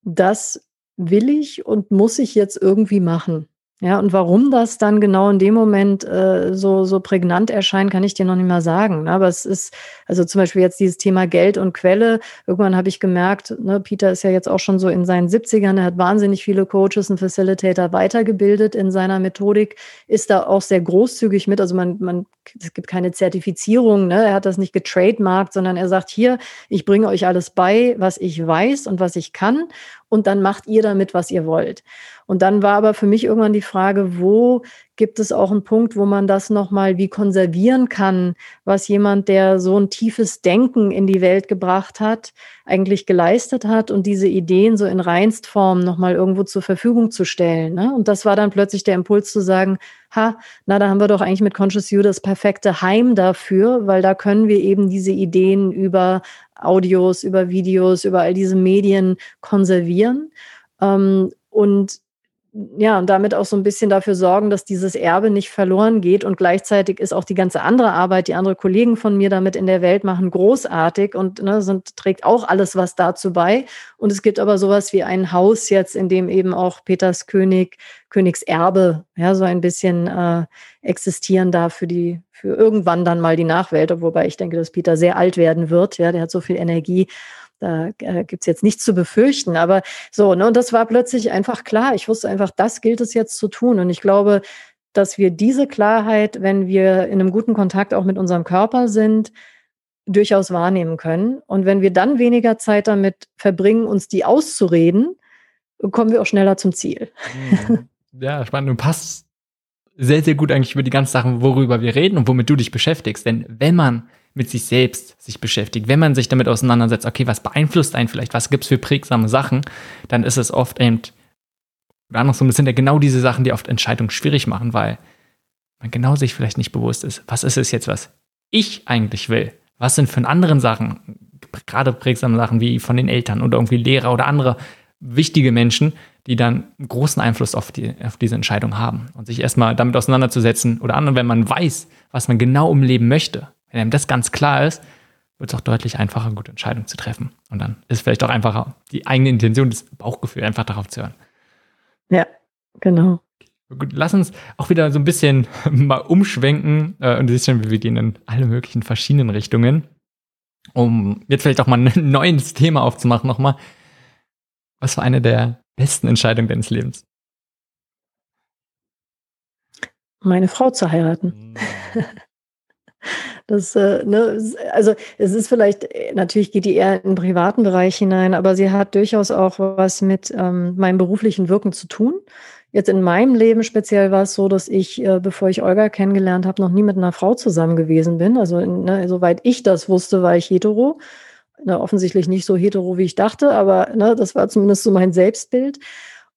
dass will ich und muss ich jetzt irgendwie machen. Ja, und warum das dann genau in dem Moment äh, so, so prägnant erscheint, kann ich dir noch nicht mal sagen. Ne? Aber es ist, also zum Beispiel jetzt dieses Thema Geld und Quelle. Irgendwann habe ich gemerkt, ne, Peter ist ja jetzt auch schon so in seinen 70ern, er hat wahnsinnig viele Coaches und Facilitator weitergebildet in seiner Methodik, ist da auch sehr großzügig mit. Also man, man, es gibt keine Zertifizierung, ne? er hat das nicht getrademarkt, sondern er sagt, hier, ich bringe euch alles bei, was ich weiß und was ich kann. Und dann macht ihr damit, was ihr wollt. Und dann war aber für mich irgendwann die Frage, wo gibt es auch einen Punkt, wo man das nochmal wie konservieren kann, was jemand, der so ein tiefes Denken in die Welt gebracht hat, eigentlich geleistet hat und diese Ideen so in Reinstform nochmal irgendwo zur Verfügung zu stellen. Ne? Und das war dann plötzlich der Impuls zu sagen, ha, na, da haben wir doch eigentlich mit Conscious You das perfekte Heim dafür, weil da können wir eben diese Ideen über Audios, über Videos, über all diese Medien konservieren. Ähm, und ja, und damit auch so ein bisschen dafür sorgen, dass dieses Erbe nicht verloren geht. Und gleichzeitig ist auch die ganze andere Arbeit, die andere Kollegen von mir damit in der Welt machen, großartig und ne, sind, trägt auch alles was dazu bei. Und es gibt aber sowas wie ein Haus jetzt, in dem eben auch Peters König, Königserbe, ja, so ein bisschen äh, existieren darf für die, für irgendwann dann mal die Nachwelt, wobei ich denke, dass Peter sehr alt werden wird. Ja, der hat so viel Energie. Da äh, gibt es jetzt nichts zu befürchten. Aber so, ne, und das war plötzlich einfach klar. Ich wusste einfach, das gilt es jetzt zu tun. Und ich glaube, dass wir diese Klarheit, wenn wir in einem guten Kontakt auch mit unserem Körper sind, durchaus wahrnehmen können. Und wenn wir dann weniger Zeit damit verbringen, uns die auszureden, kommen wir auch schneller zum Ziel. Mhm. Ja, spannend. Und passt sehr, sehr gut eigentlich über die ganzen Sachen, worüber wir reden und womit du dich beschäftigst. Denn wenn man mit sich selbst sich beschäftigt, wenn man sich damit auseinandersetzt, okay, was beeinflusst einen vielleicht, was gibt es für prägsame Sachen, dann ist es oft eben, oder andersrum, das sind ja genau diese Sachen, die oft Entscheidungen schwierig machen, weil man genau sich vielleicht nicht bewusst ist, was ist es jetzt, was ich eigentlich will? Was sind von anderen Sachen, gerade prägsame Sachen wie von den Eltern oder irgendwie Lehrer oder andere wichtige Menschen, die dann großen Einfluss auf, die, auf diese Entscheidung haben. Und sich erstmal damit auseinanderzusetzen oder anderen, wenn man weiß, was man genau im Leben möchte, wenn einem das ganz klar ist, wird es auch deutlich einfacher, gute Entscheidungen zu treffen. Und dann ist es vielleicht auch einfacher, die eigene Intention, das Bauchgefühl einfach darauf zu hören. Ja, genau. Gut, lass uns auch wieder so ein bisschen mal umschwenken äh, und du siehst schon, wir gehen in alle möglichen verschiedenen Richtungen, um jetzt vielleicht auch mal ein neues Thema aufzumachen nochmal. Was war eine der besten Entscheidungen deines Lebens? Meine Frau zu heiraten. Das, äh, ne, also es ist vielleicht, äh, natürlich geht die eher in den privaten Bereich hinein, aber sie hat durchaus auch was mit ähm, meinem beruflichen Wirken zu tun. Jetzt in meinem Leben speziell war es so, dass ich, äh, bevor ich Olga kennengelernt habe, noch nie mit einer Frau zusammen gewesen bin. Also ne, soweit ich das wusste, war ich hetero. Ne, offensichtlich nicht so hetero, wie ich dachte, aber ne, das war zumindest so mein Selbstbild.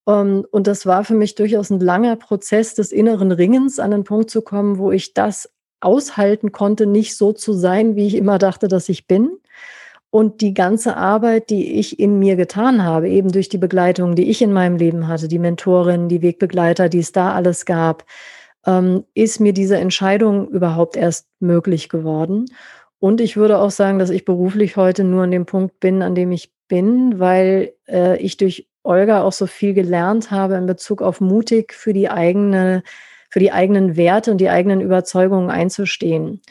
Um, ähm, und das war für mich durchaus ein langer Prozess des inneren Ringens, an den Punkt zu kommen, wo ich das aushalten konnte, nicht so zu sein, wie ich immer dachte, dass ich bin. Und die ganze Arbeit, die ich in mir getan habe, eben durch die Begleitung, die ich in meinem Leben hatte, die Mentorin, die Wegbegleiter, die es da alles gab, ähm, ist mir diese Entscheidung überhaupt erst möglich geworden. Und ich würde auch sagen, dass ich beruflich heute nur an dem Punkt bin, an dem ich bin, weil äh, ich durch Olga auch so viel gelernt habe in Bezug auf mutig für die eigene für die eigenen Werte und die eigenen Überzeugungen einzustehen.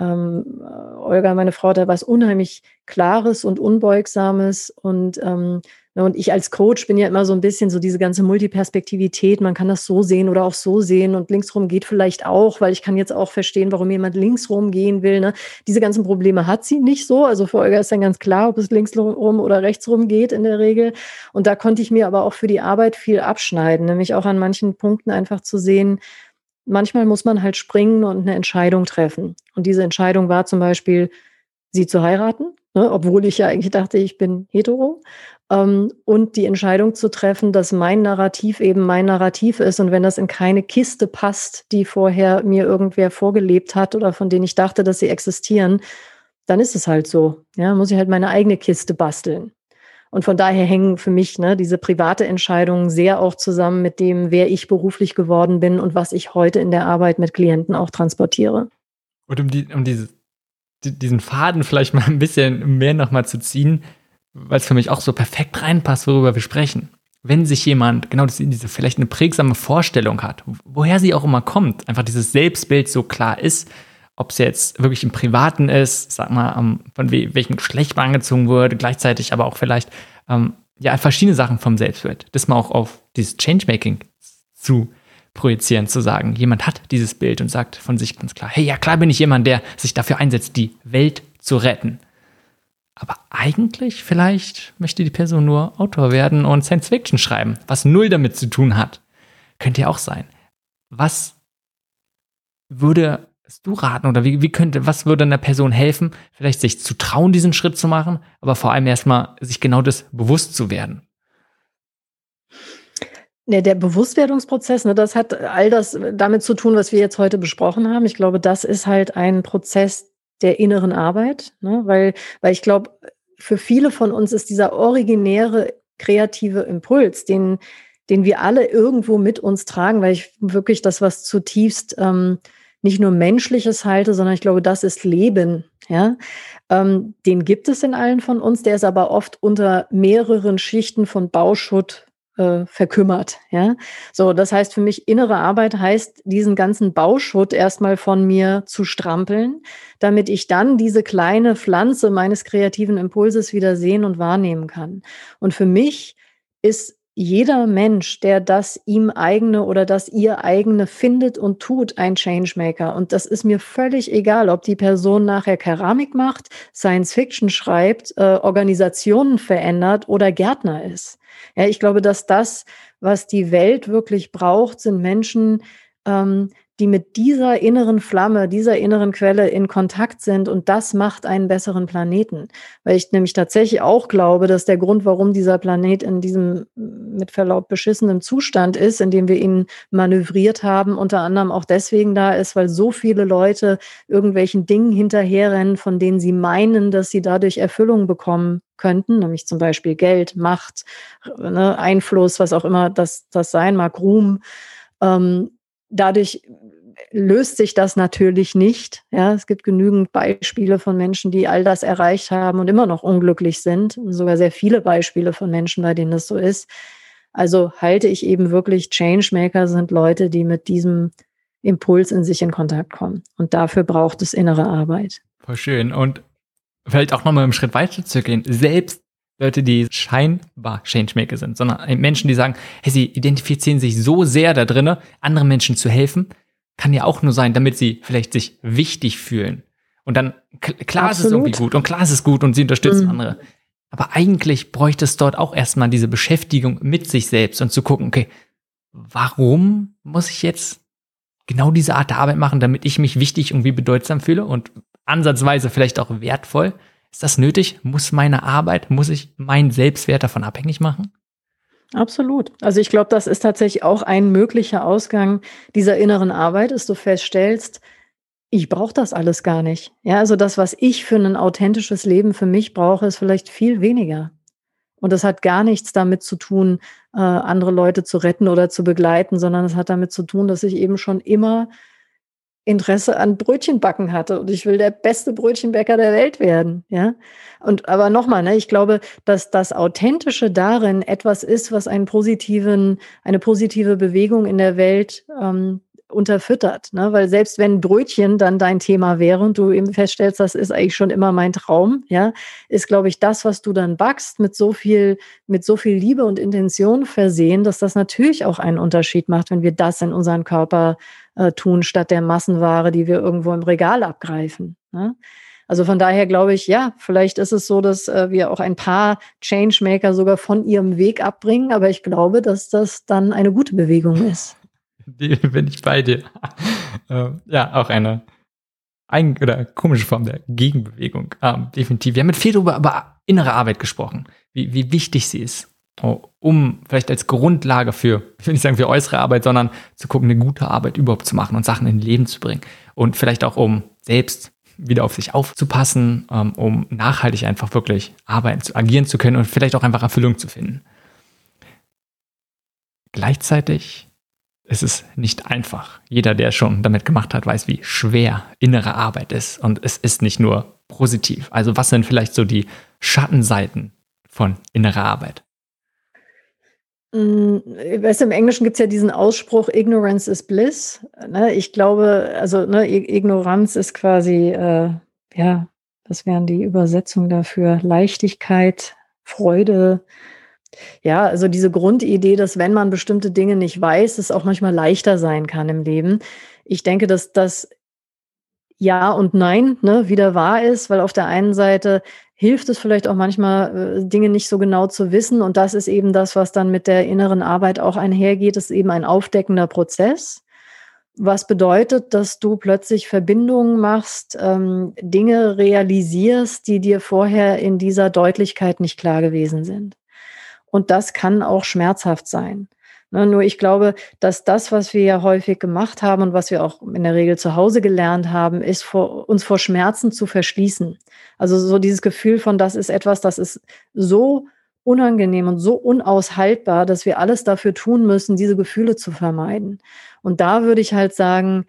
Ähm, Olga, meine Frau, da was unheimlich Klares und Unbeugsames und ähm, und ich als Coach bin ja immer so ein bisschen so diese ganze Multiperspektivität. Man kann das so sehen oder auch so sehen und linksrum geht vielleicht auch, weil ich kann jetzt auch verstehen, warum jemand linksrum gehen will. Ne? Diese ganzen Probleme hat sie nicht so. Also für Olga ist dann ganz klar, ob es linksrum oder rechtsrum geht in der Regel. Und da konnte ich mir aber auch für die Arbeit viel abschneiden, nämlich auch an manchen Punkten einfach zu sehen, manchmal muss man halt springen und eine Entscheidung treffen. Und diese Entscheidung war zum Beispiel, sie zu heiraten, ne, obwohl ich ja eigentlich dachte, ich bin hetero und die Entscheidung zu treffen, dass mein Narrativ eben mein Narrativ ist und wenn das in keine Kiste passt, die vorher mir irgendwer vorgelebt hat oder von denen ich dachte, dass sie existieren, dann ist es halt so. Ja, muss ich halt meine eigene Kiste basteln. Und von daher hängen für mich ne, diese private Entscheidungen sehr auch zusammen mit dem, wer ich beruflich geworden bin und was ich heute in der Arbeit mit Klienten auch transportiere. Und um, die, um diese, die, diesen Faden vielleicht mal ein bisschen mehr nochmal zu ziehen, weil es für mich auch so perfekt reinpasst, worüber wir sprechen. Wenn sich jemand, genau das, diese vielleicht eine prägsame Vorstellung hat, woher sie auch immer kommt, einfach dieses Selbstbild so klar ist, ob es jetzt wirklich im Privaten ist, sag mal, um, von we welchem Geschlecht man angezogen wurde, gleichzeitig aber auch vielleicht ähm, ja verschiedene Sachen vom Selbstbild. Das mal auch auf dieses Changemaking zu projizieren, zu sagen, jemand hat dieses Bild und sagt von sich ganz klar, hey, ja klar bin ich jemand, der sich dafür einsetzt, die Welt zu retten. Aber eigentlich vielleicht möchte die Person nur Autor werden und Science Fiction schreiben, was null damit zu tun hat. Könnte ja auch sein. Was würde du raten oder wie, wie könnte, was würde einer Person helfen, vielleicht sich zu trauen, diesen Schritt zu machen, aber vor allem erstmal sich genau das bewusst zu werden? Ja, der Bewusstwerdungsprozess, ne, das hat all das damit zu tun, was wir jetzt heute besprochen haben. Ich glaube, das ist halt ein Prozess, der inneren Arbeit, ne? weil, weil ich glaube, für viele von uns ist dieser originäre kreative Impuls, den, den wir alle irgendwo mit uns tragen, weil ich wirklich das, was zutiefst ähm, nicht nur menschliches halte, sondern ich glaube, das ist Leben. Ja, ähm, den gibt es in allen von uns. Der ist aber oft unter mehreren Schichten von Bauschutt äh, verkümmert. Ja, so das heißt für mich innere Arbeit heißt diesen ganzen Bauschutt erstmal von mir zu strampeln, damit ich dann diese kleine Pflanze meines kreativen Impulses wieder sehen und wahrnehmen kann. Und für mich ist jeder Mensch, der das ihm eigene oder das ihr eigene findet und tut, ein Changemaker. Und das ist mir völlig egal, ob die Person nachher Keramik macht, Science Fiction schreibt, äh, Organisationen verändert oder Gärtner ist. Ja, ich glaube, dass das, was die Welt wirklich braucht, sind Menschen, ähm, die mit dieser inneren Flamme, dieser inneren Quelle in Kontakt sind und das macht einen besseren Planeten. Weil ich nämlich tatsächlich auch glaube, dass der Grund, warum dieser Planet in diesem mit Verlaub beschissenen Zustand ist, in dem wir ihn manövriert haben, unter anderem auch deswegen da ist, weil so viele Leute irgendwelchen Dingen hinterherrennen, von denen sie meinen, dass sie dadurch Erfüllung bekommen könnten, nämlich zum Beispiel Geld, Macht, ne, Einfluss, was auch immer das, das sein mag, Ruhm. Ähm, dadurch löst sich das natürlich nicht. Ja, es gibt genügend Beispiele von Menschen, die all das erreicht haben und immer noch unglücklich sind. Sogar sehr viele Beispiele von Menschen, bei denen das so ist. Also halte ich eben wirklich Changemaker sind Leute, die mit diesem Impuls in sich in Kontakt kommen. Und dafür braucht es innere Arbeit. Voll schön. Und vielleicht auch nochmal einen Schritt weiter zu gehen. Selbst Leute, die scheinbar Changemaker sind, sondern Menschen, die sagen, hey, sie identifizieren sich so sehr da drinne, anderen Menschen zu helfen, kann ja auch nur sein, damit sie vielleicht sich wichtig fühlen. Und dann, klar Absolut. ist es irgendwie gut und klar ist es gut und sie unterstützen mhm. andere. Aber eigentlich bräuchte es dort auch erstmal diese Beschäftigung mit sich selbst und zu gucken, okay, warum muss ich jetzt genau diese Art der Arbeit machen, damit ich mich wichtig und wie bedeutsam fühle und ansatzweise vielleicht auch wertvoll? Ist das nötig? Muss meine Arbeit, muss ich meinen Selbstwert davon abhängig machen? Absolut. Also ich glaube, das ist tatsächlich auch ein möglicher Ausgang dieser inneren Arbeit, dass du feststellst, ich brauche das alles gar nicht. Ja, also das, was ich für ein authentisches Leben für mich brauche, ist vielleicht viel weniger. Und das hat gar nichts damit zu tun, äh, andere Leute zu retten oder zu begleiten, sondern es hat damit zu tun, dass ich eben schon immer Interesse an Brötchenbacken hatte und ich will der beste Brötchenbäcker der Welt werden, ja. Und aber nochmal, ne, ich glaube, dass das Authentische darin etwas ist, was einen positiven, eine positive Bewegung in der Welt ähm, unterfüttert, ne? weil selbst wenn Brötchen dann dein Thema wäre und du eben feststellst, das ist eigentlich schon immer mein Traum, ja, ist, glaube ich, das, was du dann backst, mit so viel, mit so viel Liebe und Intention versehen, dass das natürlich auch einen Unterschied macht, wenn wir das in unseren Körper äh, tun, statt der Massenware, die wir irgendwo im Regal abgreifen. Ne? Also von daher glaube ich, ja, vielleicht ist es so, dass äh, wir auch ein paar Changemaker sogar von ihrem Weg abbringen, aber ich glaube, dass das dann eine gute Bewegung ist. Bin ich bei dir. äh, ja, auch eine ein oder komische Form der Gegenbewegung. Ähm, definitiv. Wir haben mit viel darüber über innere Arbeit gesprochen, wie, wie wichtig sie ist, oh, um vielleicht als Grundlage für, ich will nicht sagen für äußere Arbeit, sondern zu gucken, eine gute Arbeit überhaupt zu machen und Sachen in Leben zu bringen. Und vielleicht auch, um selbst wieder auf sich aufzupassen, ähm, um nachhaltig einfach wirklich arbeiten, zu agieren zu können und vielleicht auch einfach Erfüllung zu finden. Gleichzeitig es ist nicht einfach. Jeder, der schon damit gemacht hat, weiß, wie schwer innere Arbeit ist. Und es ist nicht nur positiv. Also was sind vielleicht so die Schattenseiten von innerer Arbeit? Mm, weißt du, im Englischen gibt es ja diesen Ausspruch, Ignorance is Bliss. Ne, ich glaube, also ne, Ignoranz ist quasi, äh, ja, das wären die Übersetzungen dafür, Leichtigkeit, Freude, ja, also diese Grundidee, dass wenn man bestimmte Dinge nicht weiß, es auch manchmal leichter sein kann im Leben. Ich denke, dass das ja und nein ne, wieder wahr ist, weil auf der einen Seite hilft es vielleicht auch manchmal, äh, Dinge nicht so genau zu wissen. Und das ist eben das, was dann mit der inneren Arbeit auch einhergeht, das ist eben ein aufdeckender Prozess. Was bedeutet, dass du plötzlich Verbindungen machst, ähm, Dinge realisierst, die dir vorher in dieser Deutlichkeit nicht klar gewesen sind. Und das kann auch schmerzhaft sein. Ne, nur ich glaube, dass das, was wir ja häufig gemacht haben und was wir auch in der Regel zu Hause gelernt haben, ist vor, uns vor Schmerzen zu verschließen. Also so dieses Gefühl von, das ist etwas, das ist so unangenehm und so unaushaltbar, dass wir alles dafür tun müssen, diese Gefühle zu vermeiden. Und da würde ich halt sagen,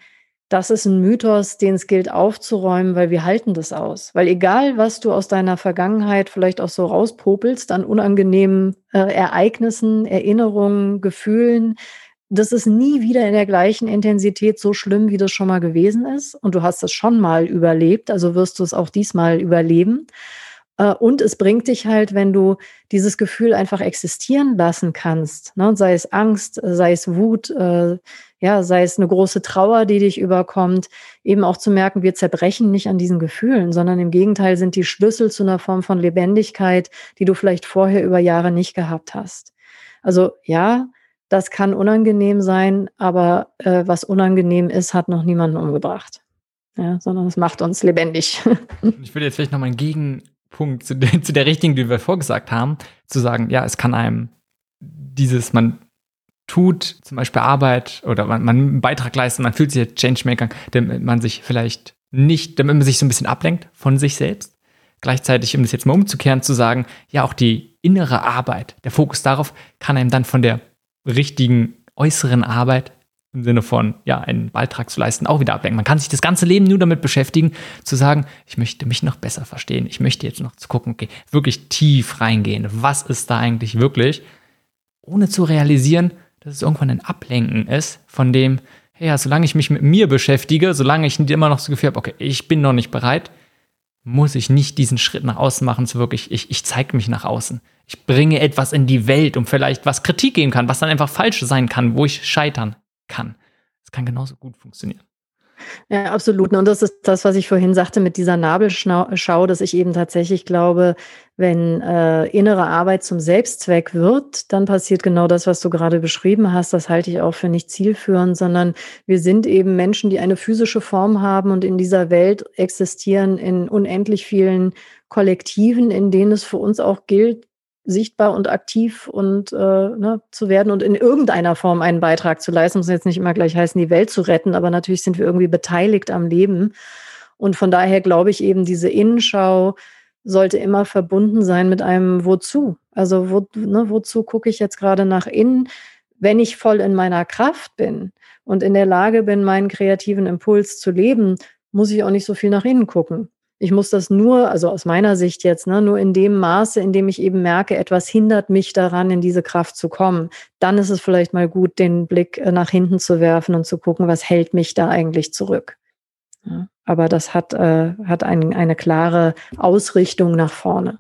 das ist ein Mythos, den es gilt aufzuräumen, weil wir halten das aus. Weil egal, was du aus deiner Vergangenheit vielleicht auch so rauspopelst an unangenehmen äh, Ereignissen, Erinnerungen, Gefühlen, das ist nie wieder in der gleichen Intensität so schlimm, wie das schon mal gewesen ist. Und du hast es schon mal überlebt, also wirst du es auch diesmal überleben. Äh, und es bringt dich halt, wenn du dieses Gefühl einfach existieren lassen kannst, ne? sei es Angst, sei es Wut, äh, ja, sei es eine große Trauer, die dich überkommt, eben auch zu merken, wir zerbrechen nicht an diesen Gefühlen, sondern im Gegenteil sind die Schlüssel zu einer Form von Lebendigkeit, die du vielleicht vorher über Jahre nicht gehabt hast. Also ja, das kann unangenehm sein, aber äh, was unangenehm ist, hat noch niemanden umgebracht. Ja, sondern es macht uns lebendig. ich würde jetzt vielleicht noch mal einen Gegenpunkt zu der, zu der Richtigen, die wir vorgesagt haben, zu sagen, ja, es kann einem dieses, man tut, zum Beispiel Arbeit oder man, man einen Beitrag leistet, man fühlt sich als Changemaker, damit man sich vielleicht nicht, damit man sich so ein bisschen ablenkt von sich selbst. Gleichzeitig, um das jetzt mal umzukehren, zu sagen, ja, auch die innere Arbeit, der Fokus darauf kann einem dann von der richtigen äußeren Arbeit im Sinne von, ja, einen Beitrag zu leisten, auch wieder ablenken. Man kann sich das ganze Leben nur damit beschäftigen, zu sagen, ich möchte mich noch besser verstehen. Ich möchte jetzt noch zu gucken, okay, wirklich tief reingehen. Was ist da eigentlich wirklich? Ohne zu realisieren, dass es irgendwann ein Ablenken ist von dem, hey, ja, solange ich mich mit mir beschäftige, solange ich immer noch so Gefühl habe, okay, ich bin noch nicht bereit, muss ich nicht diesen Schritt nach außen machen, zu wirklich, ich, ich zeige mich nach außen. Ich bringe etwas in die Welt, um vielleicht was Kritik geben kann, was dann einfach falsch sein kann, wo ich scheitern kann. Das kann genauso gut funktionieren. Ja, absolut. Und das ist das, was ich vorhin sagte mit dieser Nabelschau, dass ich eben tatsächlich glaube, wenn äh, innere Arbeit zum Selbstzweck wird, dann passiert genau das, was du gerade beschrieben hast. Das halte ich auch für nicht zielführend, sondern wir sind eben Menschen, die eine physische Form haben und in dieser Welt existieren in unendlich vielen Kollektiven, in denen es für uns auch gilt, sichtbar und aktiv und äh, ne, zu werden und in irgendeiner Form einen Beitrag zu leisten. Muss jetzt nicht immer gleich heißen, die Welt zu retten, aber natürlich sind wir irgendwie beteiligt am Leben. Und von daher glaube ich eben, diese Innenschau sollte immer verbunden sein mit einem Wozu. Also wo, ne, wozu gucke ich jetzt gerade nach innen, wenn ich voll in meiner Kraft bin und in der Lage bin, meinen kreativen Impuls zu leben, muss ich auch nicht so viel nach innen gucken. Ich muss das nur, also aus meiner Sicht jetzt, ne, nur in dem Maße, in dem ich eben merke, etwas hindert mich daran, in diese Kraft zu kommen. Dann ist es vielleicht mal gut, den Blick äh, nach hinten zu werfen und zu gucken, was hält mich da eigentlich zurück. Ja, aber das hat, äh, hat ein, eine klare Ausrichtung nach vorne.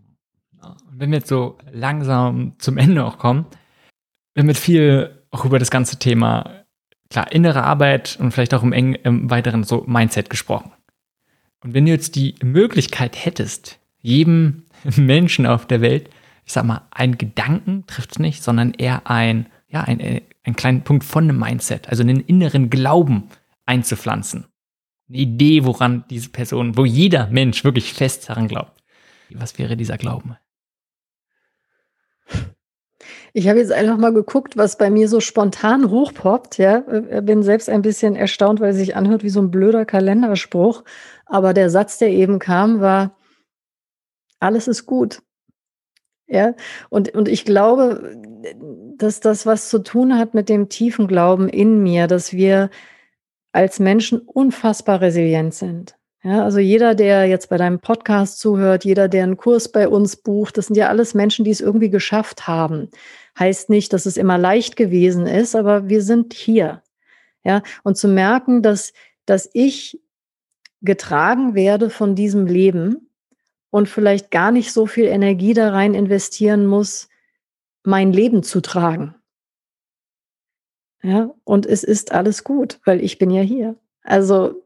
Wenn wir jetzt so langsam zum Ende auch kommen, wir haben viel auch über das ganze Thema, klar, innere Arbeit und vielleicht auch im, eng, im weiteren so Mindset gesprochen. Und wenn du jetzt die Möglichkeit hättest, jedem Menschen auf der Welt, ich sag mal, einen Gedanken trifft es nicht, sondern eher ein, ja, ein, äh, ein kleinen Punkt von einem Mindset, also einen inneren Glauben einzupflanzen. Eine Idee, woran diese Person, wo jeder Mensch wirklich fest daran glaubt. Was wäre dieser Glauben? Ich habe jetzt einfach mal geguckt, was bei mir so spontan hochpoppt. Ja, äh, bin selbst ein bisschen erstaunt, weil es sich anhört wie so ein blöder Kalenderspruch. Aber der Satz, der eben kam, war, alles ist gut. Ja, und, und ich glaube, dass das was zu tun hat mit dem tiefen Glauben in mir, dass wir als Menschen unfassbar resilient sind. Ja, also jeder, der jetzt bei deinem Podcast zuhört, jeder, der einen Kurs bei uns bucht, das sind ja alles Menschen, die es irgendwie geschafft haben. Heißt nicht, dass es immer leicht gewesen ist, aber wir sind hier. Ja, und zu merken, dass, dass ich getragen werde von diesem Leben und vielleicht gar nicht so viel Energie da rein investieren muss, mein Leben zu tragen. Ja, und es ist alles gut, weil ich bin ja hier. Also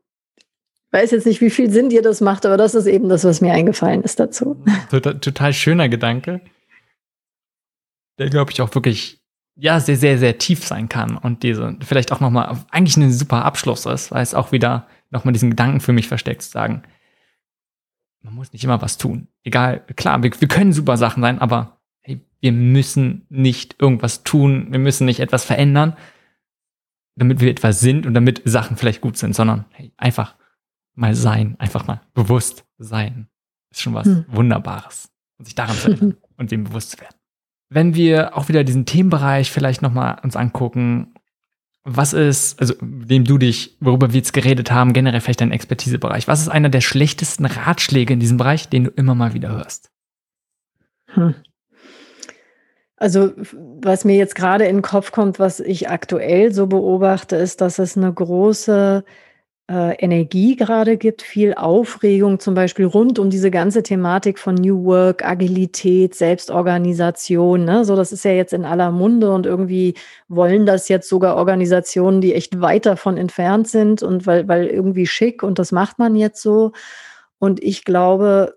weiß jetzt nicht, wie viel Sinn dir das macht, aber das ist eben das, was mir eingefallen ist dazu. Total, total schöner Gedanke, der, glaube ich, auch wirklich ja sehr, sehr, sehr tief sein kann und diese vielleicht auch nochmal eigentlich ein super Abschluss ist, weil es auch wieder nochmal diesen Gedanken für mich versteckt, zu sagen, man muss nicht immer was tun. Egal, klar, wir, wir können super Sachen sein, aber hey, wir müssen nicht irgendwas tun, wir müssen nicht etwas verändern, damit wir etwas sind und damit Sachen vielleicht gut sind, sondern hey, einfach mal sein, einfach mal bewusst sein, ist schon was hm. Wunderbares. Und sich daran zu erinnern und dem bewusst zu werden. Wenn wir auch wieder diesen Themenbereich vielleicht nochmal uns angucken, was ist, also dem du dich, worüber wir jetzt geredet haben, generell vielleicht dein Expertisebereich, was ist einer der schlechtesten Ratschläge in diesem Bereich, den du immer mal wieder hörst? Hm. Also was mir jetzt gerade in den Kopf kommt, was ich aktuell so beobachte, ist, dass es eine große äh, Energie gerade gibt, viel Aufregung, zum Beispiel rund um diese ganze Thematik von New Work, Agilität, Selbstorganisation. Ne? So, das ist ja jetzt in aller Munde und irgendwie wollen das jetzt sogar Organisationen, die echt weit davon entfernt sind und weil, weil irgendwie schick und das macht man jetzt so. Und ich glaube,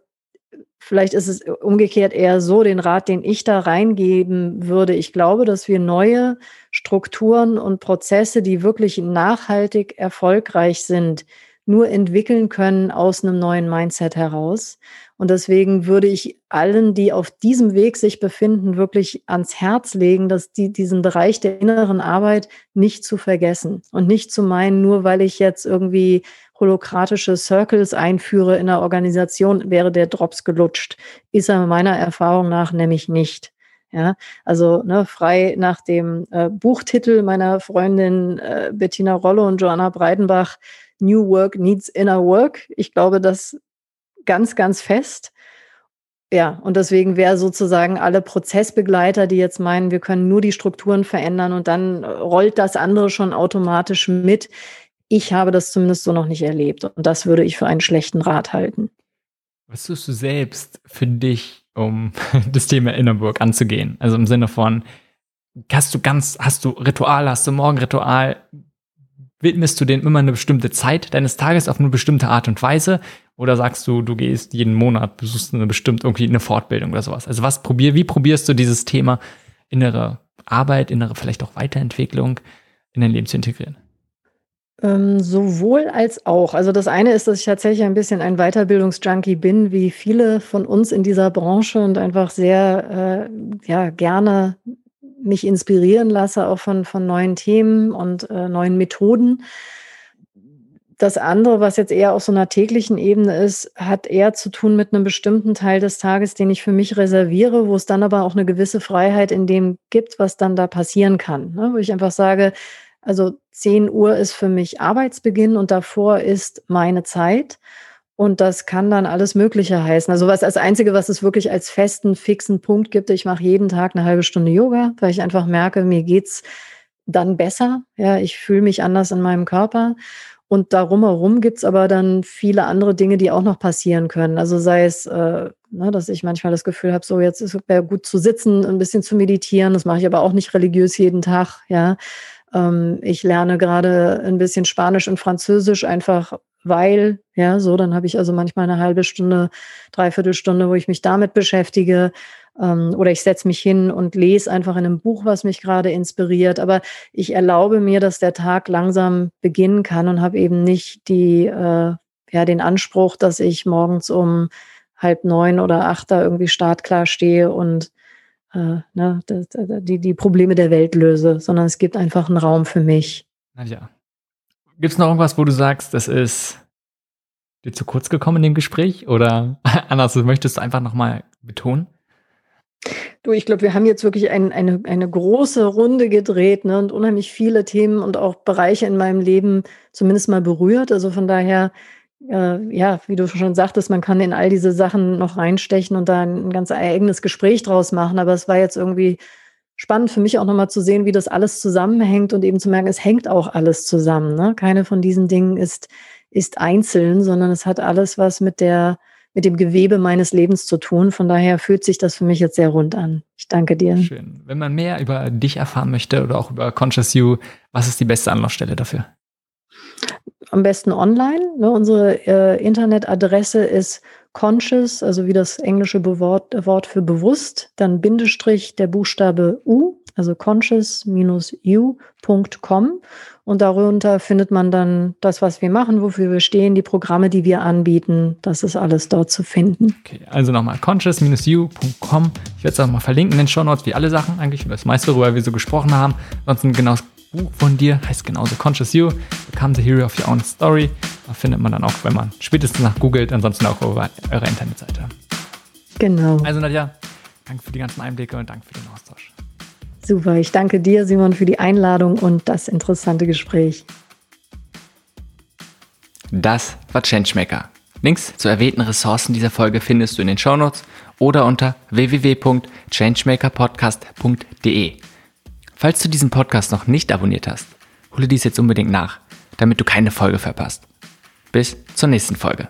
Vielleicht ist es umgekehrt eher so den Rat, den ich da reingeben würde. Ich glaube, dass wir neue Strukturen und Prozesse, die wirklich nachhaltig erfolgreich sind, nur entwickeln können aus einem neuen Mindset heraus. Und deswegen würde ich allen, die auf diesem Weg sich befinden, wirklich ans Herz legen, dass die diesen Bereich der inneren Arbeit nicht zu vergessen und nicht zu meinen, nur weil ich jetzt irgendwie holokratische Circles einführe in der Organisation, wäre der Drops gelutscht. Ist er meiner Erfahrung nach nämlich nicht. Ja, also ne, frei nach dem äh, Buchtitel meiner Freundin äh, Bettina Rollo und Joanna Breidenbach, New Work Needs Inner Work. Ich glaube das ganz, ganz fest. Ja, und deswegen wäre sozusagen alle Prozessbegleiter, die jetzt meinen, wir können nur die Strukturen verändern und dann rollt das andere schon automatisch mit. Ich habe das zumindest so noch nicht erlebt und das würde ich für einen schlechten Rat halten. Was tust du selbst für dich, um das Thema Innerburg anzugehen? Also im Sinne von, hast du ganz, hast du Ritual, hast du Morgenritual? Widmest du dem immer eine bestimmte Zeit deines Tages auf eine bestimmte Art und Weise? Oder sagst du, du gehst jeden Monat, besuchst eine bestimmt irgendwie eine Fortbildung oder sowas? Also was probier, wie probierst du dieses Thema innere Arbeit, innere vielleicht auch Weiterentwicklung in dein Leben zu integrieren? Ähm, sowohl als auch. Also das eine ist, dass ich tatsächlich ein bisschen ein Weiterbildungsjunkie bin, wie viele von uns in dieser Branche und einfach sehr äh, ja, gerne mich inspirieren lasse, auch von, von neuen Themen und äh, neuen Methoden. Das andere, was jetzt eher auf so einer täglichen Ebene ist, hat eher zu tun mit einem bestimmten Teil des Tages, den ich für mich reserviere, wo es dann aber auch eine gewisse Freiheit in dem gibt, was dann da passieren kann. Ne? Wo ich einfach sage, also 10 Uhr ist für mich Arbeitsbeginn und davor ist meine Zeit. Und das kann dann alles Mögliche heißen. Also was als Einzige, was es wirklich als festen, fixen Punkt gibt, ich mache jeden Tag eine halbe Stunde Yoga, weil ich einfach merke, mir geht's dann besser. Ja, ich fühle mich anders in meinem Körper. Und darum herum gibt's aber dann viele andere Dinge, die auch noch passieren können. Also sei es, äh, ne, dass ich manchmal das Gefühl habe, so jetzt ist es gut zu sitzen, ein bisschen zu meditieren. Das mache ich aber auch nicht religiös jeden Tag. Ja, ähm, ich lerne gerade ein bisschen Spanisch und Französisch einfach, weil, ja, so, dann habe ich also manchmal eine halbe Stunde, dreiviertel Stunde, wo ich mich damit beschäftige. Ähm, oder ich setze mich hin und lese einfach in einem Buch, was mich gerade inspiriert. Aber ich erlaube mir, dass der Tag langsam beginnen kann und habe eben nicht die, äh, ja, den Anspruch, dass ich morgens um halb neun oder acht da irgendwie startklar stehe und äh, ne, die, die Probleme der Welt löse, sondern es gibt einfach einen Raum für mich. Nadja, gibt es noch irgendwas, wo du sagst, das ist dir zu kurz gekommen in dem Gespräch? Oder anders, möchtest du einfach nochmal betonen? Du, ich glaube, wir haben jetzt wirklich ein, eine, eine große Runde gedreht ne, und unheimlich viele Themen und auch Bereiche in meinem Leben zumindest mal berührt. Also von daher äh, ja, wie du schon sagtest, man kann in all diese Sachen noch reinstechen und da ein ganz eigenes Gespräch draus machen. Aber es war jetzt irgendwie spannend für mich auch nochmal zu sehen, wie das alles zusammenhängt und eben zu merken, es hängt auch alles zusammen. Ne? Keine von diesen Dingen ist, ist einzeln, sondern es hat alles was mit der, mit dem Gewebe meines Lebens zu tun. Von daher fühlt sich das für mich jetzt sehr rund an. Ich danke dir. Schön. Wenn man mehr über dich erfahren möchte oder auch über Conscious You, was ist die beste Anlaufstelle dafür? Am besten online. Ne? Unsere äh, Internetadresse ist conscious, also wie das englische Wort, Wort für bewusst, dann Bindestrich der Buchstabe U, also conscious-u.com. Und darunter findet man dann das, was wir machen, wofür wir stehen, die Programme, die wir anbieten. Das ist alles dort zu finden. Okay, also nochmal conscious-u.com. Ich werde es auch mal verlinken in den Show Notes, wie alle Sachen eigentlich, über das meiste, worüber wir so gesprochen haben. Ansonsten genau Buch von dir heißt genauso Conscious You, Become the Hero of Your Own Story. Da findet man dann auch, wenn man spätestens nach googelt, ansonsten auch über eure Internetseite. Genau. Also Nadja, danke für die ganzen Einblicke und danke für den Austausch. Super, ich danke dir, Simon, für die Einladung und das interessante Gespräch. Das war Changemaker. Links zu erwähnten Ressourcen dieser Folge findest du in den Shownotes oder unter www.changemakerpodcast.de. Falls du diesen Podcast noch nicht abonniert hast, hole dies jetzt unbedingt nach, damit du keine Folge verpasst. Bis zur nächsten Folge.